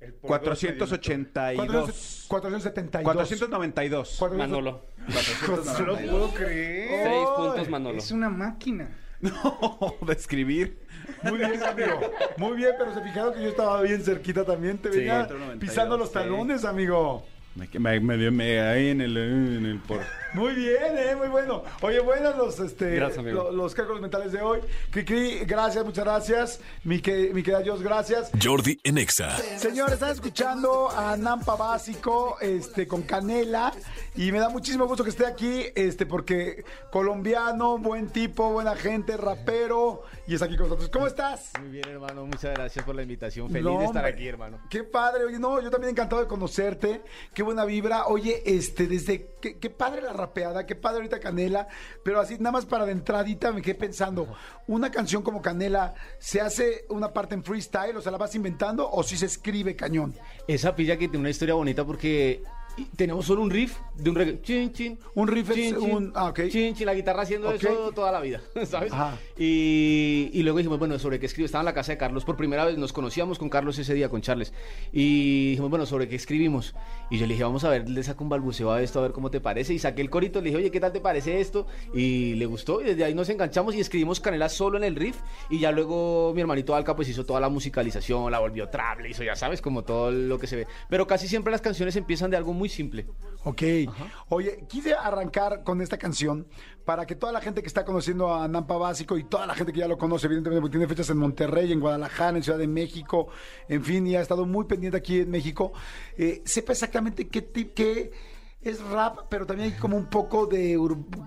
El 482. 472. 492. Manolo. No puedo creer. Seis puntos, Manolo. Es una máquina. (laughs) No, de escribir. Muy bien, amigo. Muy bien, pero se fijaron que yo estaba bien cerquita también. Te sí, venía pisando los talones, amigo. Me, me, me ahí en el, en el por. Muy bien, eh, muy bueno. Oye, buenos los, este, Gracias, amigo. lo- los cálculos mentales de hoy. Cricri, gracias, muchas gracias. Mi, que, mi querida Dios, gracias. Jordi en Exa. Señores, están escuchando a Nampa Básico este, con Canela y me da muchísimo gusto que esté aquí este, porque colombiano, buen tipo, buena gente, rapero y está aquí con nosotros. ¿Cómo estás? Muy bien, hermano. Muchas gracias por la invitación. Feliz No, de estar aquí, hermano. Qué padre, oye, no, yo también encantado de conocerte, qué buena vibra, oye, este, desde, qué, qué padre la rapeada, qué padre ahorita Canela, pero así, nada más para de entradita me quedé pensando, una canción como Canela, ¿se hace una parte en freestyle, o sea, la vas inventando, o si se escribe cañón? Esa pilla que tiene una historia bonita porque tenemos solo un riff de un reggae. Chin, chin. Un riff es chin, chin, un- ah, ok. Chin, chin, la guitarra haciendo Ok. eso toda la vida, (laughs) ¿sabes? Ajá. Y, y luego dijimos, bueno, ¿sobre qué escribimos? Estaba en la casa de Carlos por primera vez, nos conocíamos con Carlos ese día, con Charles. Y dijimos, bueno, ¿sobre qué escribimos? Y yo le dije, vamos a ver, le saco un balbuceo a esto, a ver cómo te parece. Y saqué el corito, le dije, oye, ¿qué tal te parece esto? Y le gustó, y desde ahí nos enganchamos y escribimos Canela solo en el riff. Y ya luego mi hermanito Alca pues hizo toda la musicalización, la volvió trap, le hizo, ya sabes, como todo lo que se ve. Pero casi siempre las canciones empiezan de algo muy simple. Ok. Oye, quise arrancar con esta canción para que toda la gente que está conociendo a Nampa Básico y toda la gente que ya lo conoce, evidentemente, porque tiene fechas en Monterrey, en Guadalajara, en Ciudad de México, en fin, y ha estado muy pendiente aquí en México, eh, sepa exactamente qué qué es rap, pero también hay como un poco de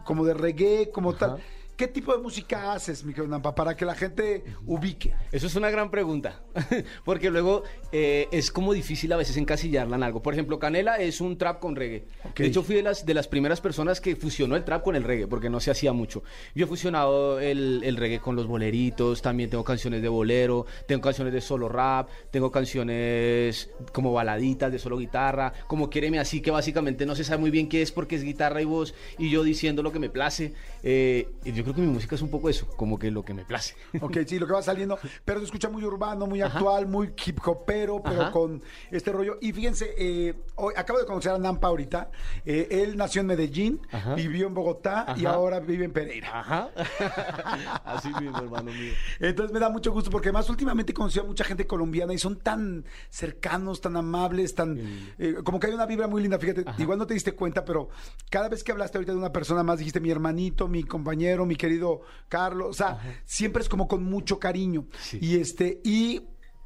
como de reggae, como tal. ¿Qué tipo de música haces, mi querido Nampa, para que la gente ubique? Eso es una gran pregunta, (laughs) porque luego eh, es como difícil a veces encasillarla en algo. Por ejemplo, Canela es un trap con reggae. De hecho, fui de las, de las primeras personas que fusionó el trap con el reggae, porque no se hacía mucho. Yo he fusionado el, el reggae con los boleritos, también tengo canciones de bolero, tengo canciones de solo rap, tengo canciones como baladitas de solo guitarra, como Quiereme Así, que básicamente no se sabe muy bien qué es porque es guitarra y voz, y yo diciendo lo que me place. Eh, y yo creo que mi música es un poco eso, como que lo que me place. (laughs) Ok, sí, lo que va saliendo, pero se escucha muy urbano, muy actual, muy hip hopero, pero Ajá. con este rollo. Y fíjense, eh, hoy, acabo de conocer a Nampa ahorita. Eh, él nació en Medellín, Ajá. vivió en Bogotá y ahora vive en Pereira. Ajá. (laughs) Así mismo, hermano mío. Entonces me da mucho gusto porque además últimamente conocí a mucha gente colombiana y son tan cercanos, tan amables, tan eh, como que hay una vibra muy linda. Fíjate, igual no te diste cuenta, pero cada vez que hablaste ahorita de una persona más dijiste mi hermanito, mi compañero, mi querido Carlos. O sea, siempre es como con mucho cariño. Y este y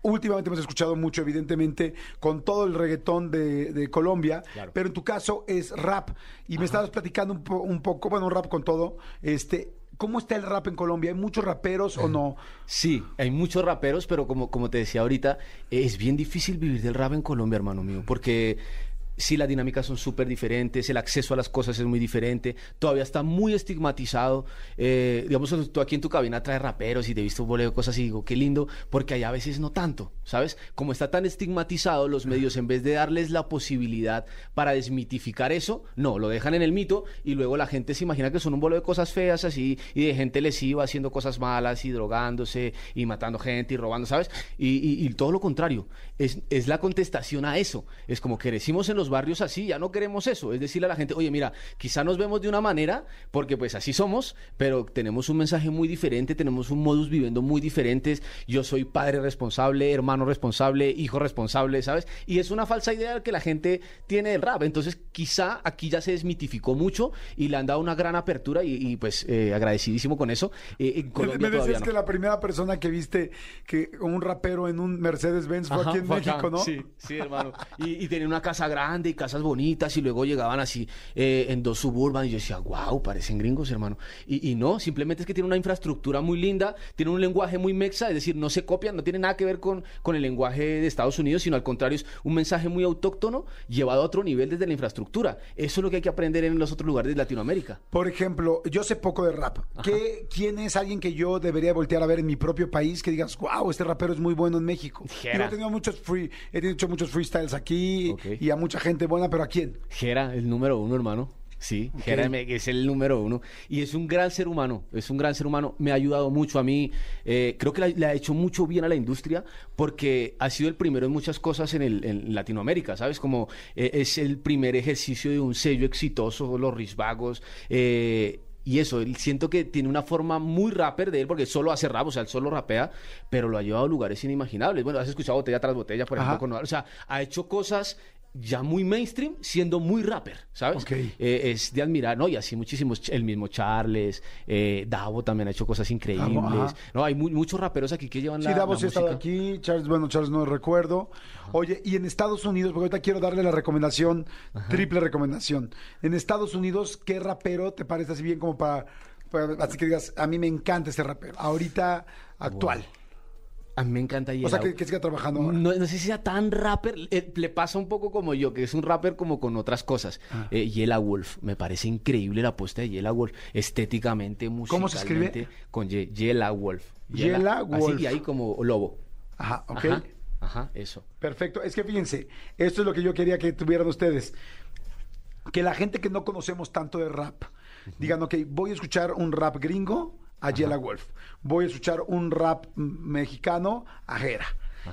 Últimamente hemos escuchado mucho, evidentemente, con todo el reggaetón de, de Colombia, pero en tu caso es rap. Y me estabas platicando un, po- un poco, bueno, un rap con todo. Este, ¿Cómo está el rap en Colombia? ¿Hay muchos raperos o no? Sí, hay muchos raperos, pero como, como te decía ahorita, es bien difícil vivir del rap en Colombia, hermano mío, porque sí las dinámicas son súper diferentes, el acceso a las cosas es muy diferente, todavía está muy estigmatizado. Eh, digamos, tú aquí en tu cabina traes raperos y te he visto boleo cosas y digo, qué lindo, porque allá a veces no tanto, ¿sabes? Como está tan estigmatizado, los medios, en vez de darles la posibilidad para desmitificar eso, no, lo dejan en el mito y luego la gente se imagina que son un bolo de cosas feas así y de gente lesiva haciendo cosas malas y drogándose y matando gente y robando, ¿sabes? Y todo lo contrario, es, es la contestación a eso. Es como que crecimos en los barrios así, ya no queremos eso. Es decirle a la gente, oye, mira, quizá nos vemos de una manera porque pues así somos, pero tenemos un mensaje muy diferente, tenemos un modus viviendo muy diferentes. Yo soy padre responsable, hermano responsable, hijo responsable, ¿sabes? Y es una falsa idea que la gente tiene del rap. Entonces, quizá aquí ya se desmitificó mucho y le han dado una gran apertura y, y, pues eh, agradecidísimo con eso. Eh, en Me, Colombia me todavía decías no. que la primera persona que viste que un rapero en un Mercedes-Benz fue aquí en acá. México, ¿no? Sí, sí, hermano. Y, y tenía una casa grande y casas bonitas y luego llegaban así eh, en dos suburban y yo decía, wow, parecen gringos, hermano. Y, y no, simplemente es que tiene una infraestructura muy linda, tiene un lenguaje muy mexa, es decir, no se copian, no tiene nada que ver con, con el lenguaje de Estados Unidos, sino al contrario, es un mensaje muy autóctono llevado a otro nivel desde la infraestructura. Eso es lo que hay que aprender en los otros lugares de Latinoamérica. Por ejemplo, yo sé poco de rap. ¿Qué, ¿Quién es alguien que yo debería voltear a ver en mi propio país que digas, wow, este rapero es muy bueno en México? Yo he tenido muchos free, he hecho muchos freestyles aquí Ok. y a mucha gente buena, pero ¿a quién? Jera, el número uno, hermano. Sí, Jera M- es el número uno. Y es un gran ser humano, es un gran ser humano. Me ha ayudado mucho a mí. eh, creo que le, le ha hecho mucho bien a la industria porque ha sido el primero en muchas cosas en, el- en Latinoamérica, ¿sabes? Como eh, es el primer ejercicio de un sello exitoso, los risvagos. eh, y eso, él- siento que tiene una forma muy rapper de él, porque solo hace rap, o sea, él solo rapea, pero lo ha llevado a lugares inimaginables. Bueno, has escuchado botella tras botella, por ejemplo, Ajá. con o sea, ha hecho cosas ya muy mainstream siendo muy rapper, ¿sabes? Ok. Eh, es de admirar, ¿no? Y así muchísimos, Ch- el mismo Charles, eh, Davo también ha hecho cosas increíbles, ajá. ¿no? Hay mu- muchos raperos aquí que llevan Sí, la, Davos la sí ha estado aquí, Charles, bueno, Charles no recuerdo. Oye, y en Estados Unidos, porque ahorita quiero darle la recomendación, triple recomendación. En Estados Unidos, ¿qué rapero te parece así bien como para, para- así que digas, a mí me encanta este rapero, ahorita actual? A mí me encanta O Yela. sea, que, que siga trabajando ahora. No, no sé si sea tan rapper, eh, le pasa un poco como yo, que es un rapper como con otras cosas. Ah. Eh, Yela Wolf, me parece increíble la apuesta de Yela Wolf, estéticamente, musicalmente. ¿Cómo se escribe? Con Y, Yela Wolf. Yela Así, Wolf. y ahí como lobo. Ajá, ok. Ajá, ajá, eso. Perfecto. Es que fíjense, esto es lo que yo quería que tuvieran ustedes. Que la gente que no conocemos tanto de rap, digan, ok, voy a escuchar un rap gringo a Yela Wolf. Voy a escuchar un rap mexicano a Jera.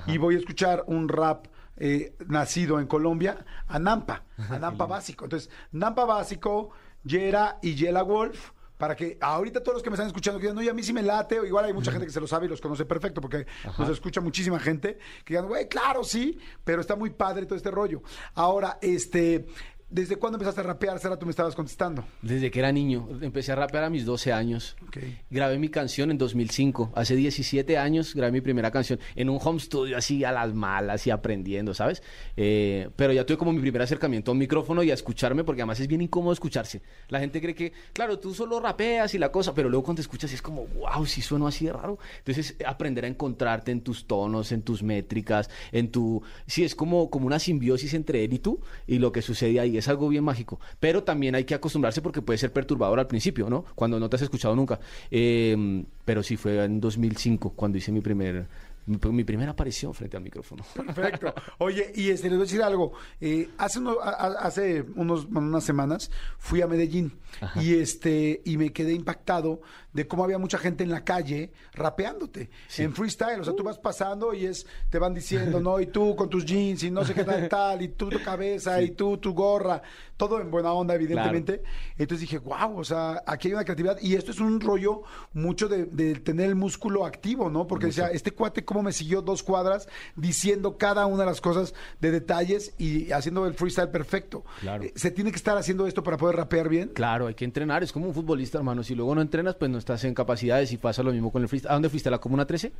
Y voy a escuchar un rap eh, nacido en Colombia a Nampa, (laughs) a Nampa Básico. Entonces, Nampa Básico, Yera y Yela Wolf. Para que ahorita todos los que me están escuchando que digan, oye, a mí sí me late, o igual hay mucha gente que se lo sabe y los conoce perfecto, porque nos escucha muchísima gente, que digan, güey, claro, sí, pero está muy padre todo este rollo. Ahora, este, ¿desde cuándo empezaste a rapear? Será tú me estabas contestando. Desde que era niño, empecé a rapear a mis 12 años. Ok. Grabé mi canción en 2005. Hace 17 años grabé mi primera canción en un home studio así a las malas y aprendiendo, ¿sabes? Eh, pero ya tuve como mi primer acercamiento a un micrófono y a escucharme porque además es bien incómodo escucharse. La gente cree que, claro, tú solo rapeas y la cosa, pero luego cuando te escuchas es como, wow, sí sueno así de raro. Entonces, aprender a encontrarte en tus tonos, en tus métricas, en tu... Sí, es como, como una simbiosis entre él y tú y lo que sucede ahí. Es algo bien mágico. Pero también hay que acostumbrarse porque puede ser perturbador al principio, ¿no? Cuando no te has escuchado nunca. Eh, pero sí fue en 2005 cuando hice mi primer Mi, mi primera aparición frente al micrófono. (laughs) Perfecto. Oye, y este, les voy a decir algo. Eh, hace, uno- a- hace unos, unas semanas fui a Medellín y este y me quedé impactado de cómo había mucha gente en la calle rapeándote en freestyle. O sea, tú vas pasando y es te van diciendo, (laughs) no, y tú con tus jeans y no sé qué tal, tal, y tú tu cabeza y tú tu gorra. Todo en buena onda, evidentemente. Entonces dije, wow, o sea, aquí hay una creatividad y esto es un rollo mucho de, de tener el músculo activo, ¿no? Porque decía, este cuate cómo me siguió dos cuadras diciendo cada una de las cosas de detalles y haciendo el freestyle perfecto. Claro. Eh, ¿Se tiene que estar haciendo esto para poder rapear bien? Claro, hay que entrenar, es como un futbolista, hermano. Si luego no entrenas, pues no estás en capacidades y pasa lo mismo con el freestyle. ¿A dónde fuiste? ¿A la Comuna 13?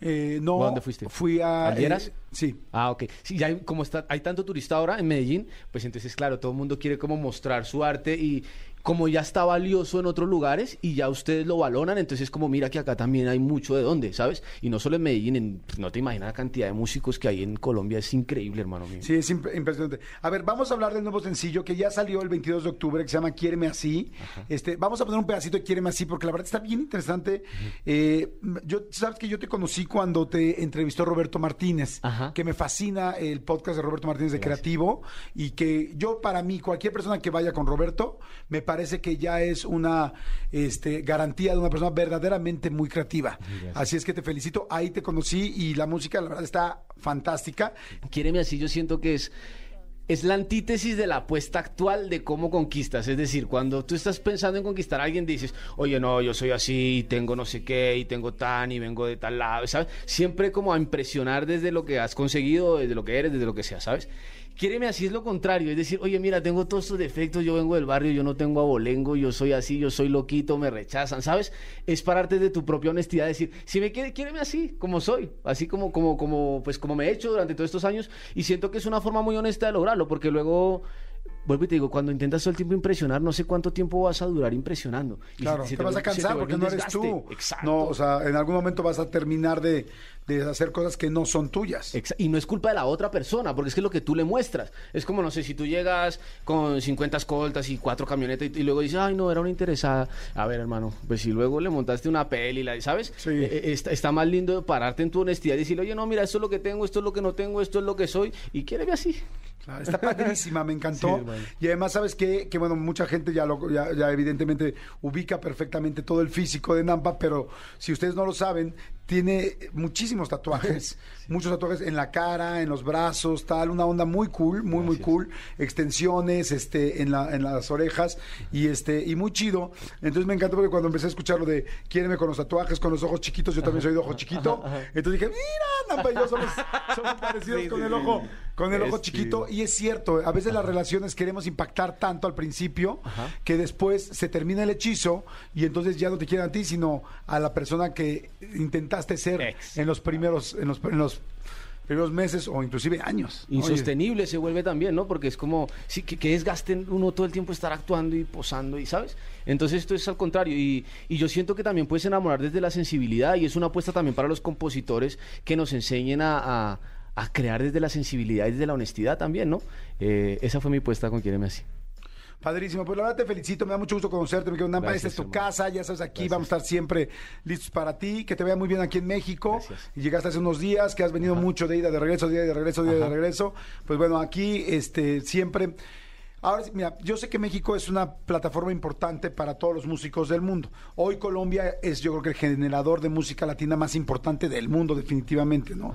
Eh, no. ¿O a dónde fuiste? Fui a... ¿Al Dieras? eh, sí. Ah, ok. Sí, ya hay, como está, hay tanto turista ahora en Medellín, pues entonces, claro, todo el mundo quiere como mostrar su arte y como ya está valioso en otros lugares y ya ustedes lo valoran, entonces como mira que acá también hay mucho de dónde, ¿sabes? Y no solo en Medellín, en- pues, no te imaginas la cantidad de músicos que hay en Colombia, es increíble, hermano mío. Sí, es imp- impresionante. A ver, vamos a hablar del nuevo sencillo que ya salió el 22 de octubre, que se llama Quiéreme Así. Este, vamos a poner un pedacito de Quiéreme Así, porque la verdad está bien interesante. Eh, yo, sabes que yo te conocí cuando te entrevistó Roberto Martínez, Ajá. que me fascina el podcast de Roberto Martínez de Creativo, y que yo, para mí, cualquier persona que vaya con Roberto, me parece que ya es una este, garantía de una persona verdaderamente muy creativa. Así es que te felicito. Ahí te conocí y la música, la verdad, está fantástica. Quiéreme así, yo siento que es, es la antítesis de la apuesta actual de cómo conquistas. Es decir, cuando tú estás pensando en conquistar a alguien, dices, oye, no, yo soy así, y tengo no sé qué, y tengo tan, y vengo de tal lado, ¿sabes? Siempre como a impresionar desde lo que has conseguido, desde lo que eres, desde lo que sea, ¿sabes? Quiéreme así es lo contrario, es decir, oye, mira, tengo todos estos defectos, yo vengo del barrio, yo no tengo abolengo, yo soy así, yo soy loquito, me rechazan, ¿sabes? Es pararte de tu propia honestidad, decir, si me quiere, quiéreme así, como soy, así como, como, como, pues como me he hecho durante todos estos años, y siento que es una forma muy honesta de lograrlo, porque luego, vuelvo y te digo, cuando intentas todo el tiempo impresionar, no sé cuánto tiempo vas a durar impresionando. Y Claro, se- se te vas a cansar te porque no eres tú. Exacto. No, o sea, en algún momento vas a terminar de, de hacer cosas que no son tuyas. Y no es culpa de la otra persona, porque es que es lo que tú le muestras. Es como, no sé, si tú llegas con 50 escoltas y cuatro camionetas y, y luego dices, ay, no, era una interesada. A ver, hermano, pues si luego le montaste una peli, la- ¿sabes? Sí. Eh, eh, está, está más lindo pararte en tu honestidad y decirle, oye, no, mira, esto es lo que tengo, esto es lo que no tengo, esto es lo que soy, y quiéreme así. Claro, Está padrísima, me encantó. (laughs) Sí, hermano. y además, ¿sabes qué? Que bueno, mucha gente ya, lo, ya, ya evidentemente ubica perfectamente todo el físico de Nampa, pero si ustedes no lo saben, tiene muchísimos tatuajes, (laughs) muchos tatuajes en la cara, en los brazos, tal, una onda muy cool, muy, muy cool, extensiones, este, en, la, en las orejas, y este, y muy chido. Entonces me encantó porque cuando empecé a escuchar lo de quiéreme con los tatuajes, con los ojos chiquitos, yo también soy de ojo chiquito. Entonces dije, mira, Nampa y yo somos, somos (laughs) parecidos Sí, con sí, el ojo, con el ojo Es chiquito. Y es cierto, a veces las relaciones queremos impactar tanto al principio que después se termina el hechizo y entonces ya no te quieren a ti, sino a la persona que intentaste ser Ex. en los primeros, en los, en los primeros meses o inclusive años. Insostenible se vuelve también, ¿no? Porque es como, sí, que, que desgasten uno todo el tiempo estar actuando y posando, y ¿sabes? Entonces esto es al contrario. Y, y yo siento que también puedes enamorar desde la sensibilidad, y es una apuesta también para los compositores que nos enseñen a, a- a crear desde la sensibilidad y desde la honestidad también, ¿no? Eh, esa fue mi apuesta con Quiéreme Así. Padrísimo, pues la verdad te felicito, me da mucho gusto conocerte, mi querido Nampa, esta es tu hermano. casa, ya sabes, aquí Gracias. vamos a estar siempre listos para ti, que te vaya muy bien aquí en México. Gracias. Y llegaste hace unos días, que has venido mucho de ida, de regreso, de ida, de regreso, de ida, de regreso. Pues bueno, aquí este siempre Ahora, sí, mira, yo sé que México es una plataforma importante para todos los músicos del mundo. Hoy Colombia es, yo creo que el generador de música latina más importante del mundo, definitivamente, ¿no?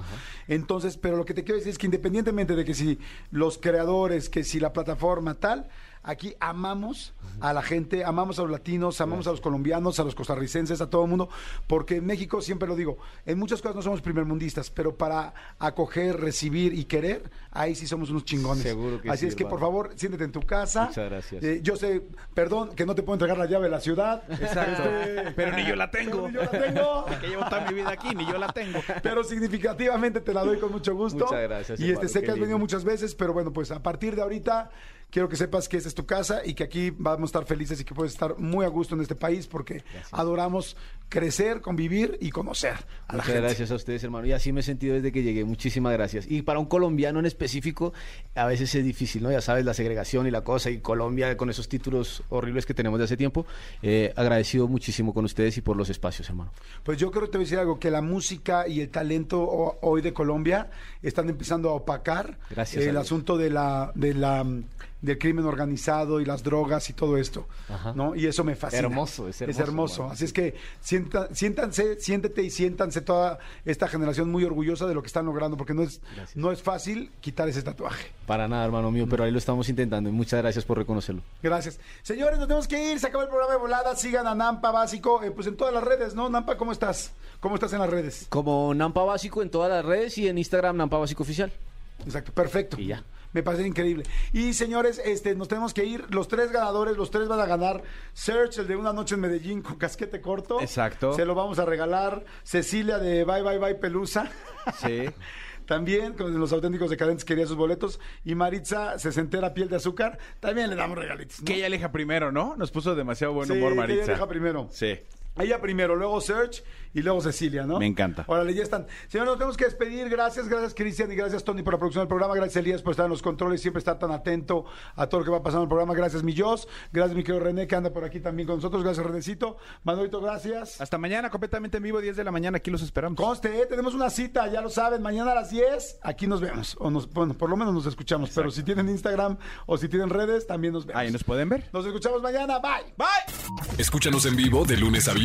Entonces, pero lo que te quiero decir es que independientemente de que si los creadores, que si la plataforma tal, aquí amamos a la gente, amamos a los latinos, amamos a los colombianos, a los costarricenses, a todo el mundo, porque en México, siempre lo digo, en muchas cosas no somos primermundistas, pero para acoger, recibir y querer, ahí sí somos unos chingones. Seguro que Así sí, es que, por favor, siéntete en tu casa. Muchas gracias. Eh, yo sé, perdón, que no te puedo entregar la llave de la ciudad. (laughs) Exacto. Este, Pero ni yo la pero tengo. ni yo la tengo. (laughs) Que llevo toda mi vida aquí, ni yo la tengo. (laughs) Pero significativamente te la doy con mucho gusto. Muchas gracias, Y este hermano, sé que has venido muchas veces, pero bueno, pues a partir de ahorita, quiero que sepas que esta es tu casa y que aquí vamos a estar felices y que puedes estar muy a gusto en este país porque adoramos crecer, convivir y conocer a la Muchas gente. gracias a ustedes, hermano. Y así me he sentido desde que llegué. Muchísimas gracias. Y para un colombiano en específico, a veces es difícil, ¿no? Ya sabes, la segregación y la cosa. Y Colombia con esos títulos horribles que tenemos de hace tiempo. Eh, agradecido muchísimo con ustedes y por los espacios, hermano. Pues yo creo que te voy a decir algo, que la música y el talento ho- hoy de Colombia están empezando a opacar Gracias el asunto de la, de la del crimen organizado y las drogas y todo esto, Ajá. ¿no? Y eso me fascina. Hermoso, es hermoso, hermoso. hermano. Así es que sienta- siéntanse, siéntete y siéntanse toda esta generación muy orgullosa de lo que están logrando, porque no es, Gracias. no es fácil quitar ese tatuaje. Para nada, hermano mío, pero ahí lo estamos intentando. Y muchas gracias por reconocerlo. Gracias. Señores, nos tenemos que ir, se acaba el programa de volada, sigan a Nampa Básico, eh, pues en todas las redes, ¿no? Nampa, ¿cómo estás? ¿Cómo estás en las redes? Como Nampa Básico en todas las redes y en Instagram Nampa Básico Oficial. Exacto, perfecto. Y ya. Me parece increíble. Y señores, este, nos tenemos que ir. Los tres ganadores, los tres van a ganar. Search, el de una noche en Medellín con casquete corto. Exacto. Se lo vamos a regalar. Cecilia de Bye Bye Bye Pelusa. Sí. (laughs) También con los auténticos decadentes quería sus boletos. Y Maritza, sesentera piel de azúcar. También le damos regalitos. ¿no? Que ella elija primero, ¿no? Nos puso demasiado buen Sí, humor, que ella Maritza. deja primero. Sí. Ella primero, luego Search y luego Cecilia, ¿no? Me encanta. Órale, ya están. Señores, nos tenemos que despedir. Gracias, gracias Cristian y gracias Tony por la producción del programa. Gracias Elías por estar en los controles, siempre estar tan atento a todo lo que va pasando en el programa. Gracias mi Jos. Gracias mi querido René que anda por aquí también con nosotros. Gracias Renecito. Manolito, gracias. Hasta mañana, completamente en vivo, 10 de la mañana. Aquí los esperamos. Conste, ¿eh? tenemos una cita, ya lo saben, mañana a las 10, aquí nos vemos. O nos, bueno, por lo menos nos escuchamos, pero si tienen Instagram o si tienen redes, también nos vemos. Ahí nos pueden ver. Nos escuchamos mañana, bye. Bye. Escúchanos en vivo de lunes a viernes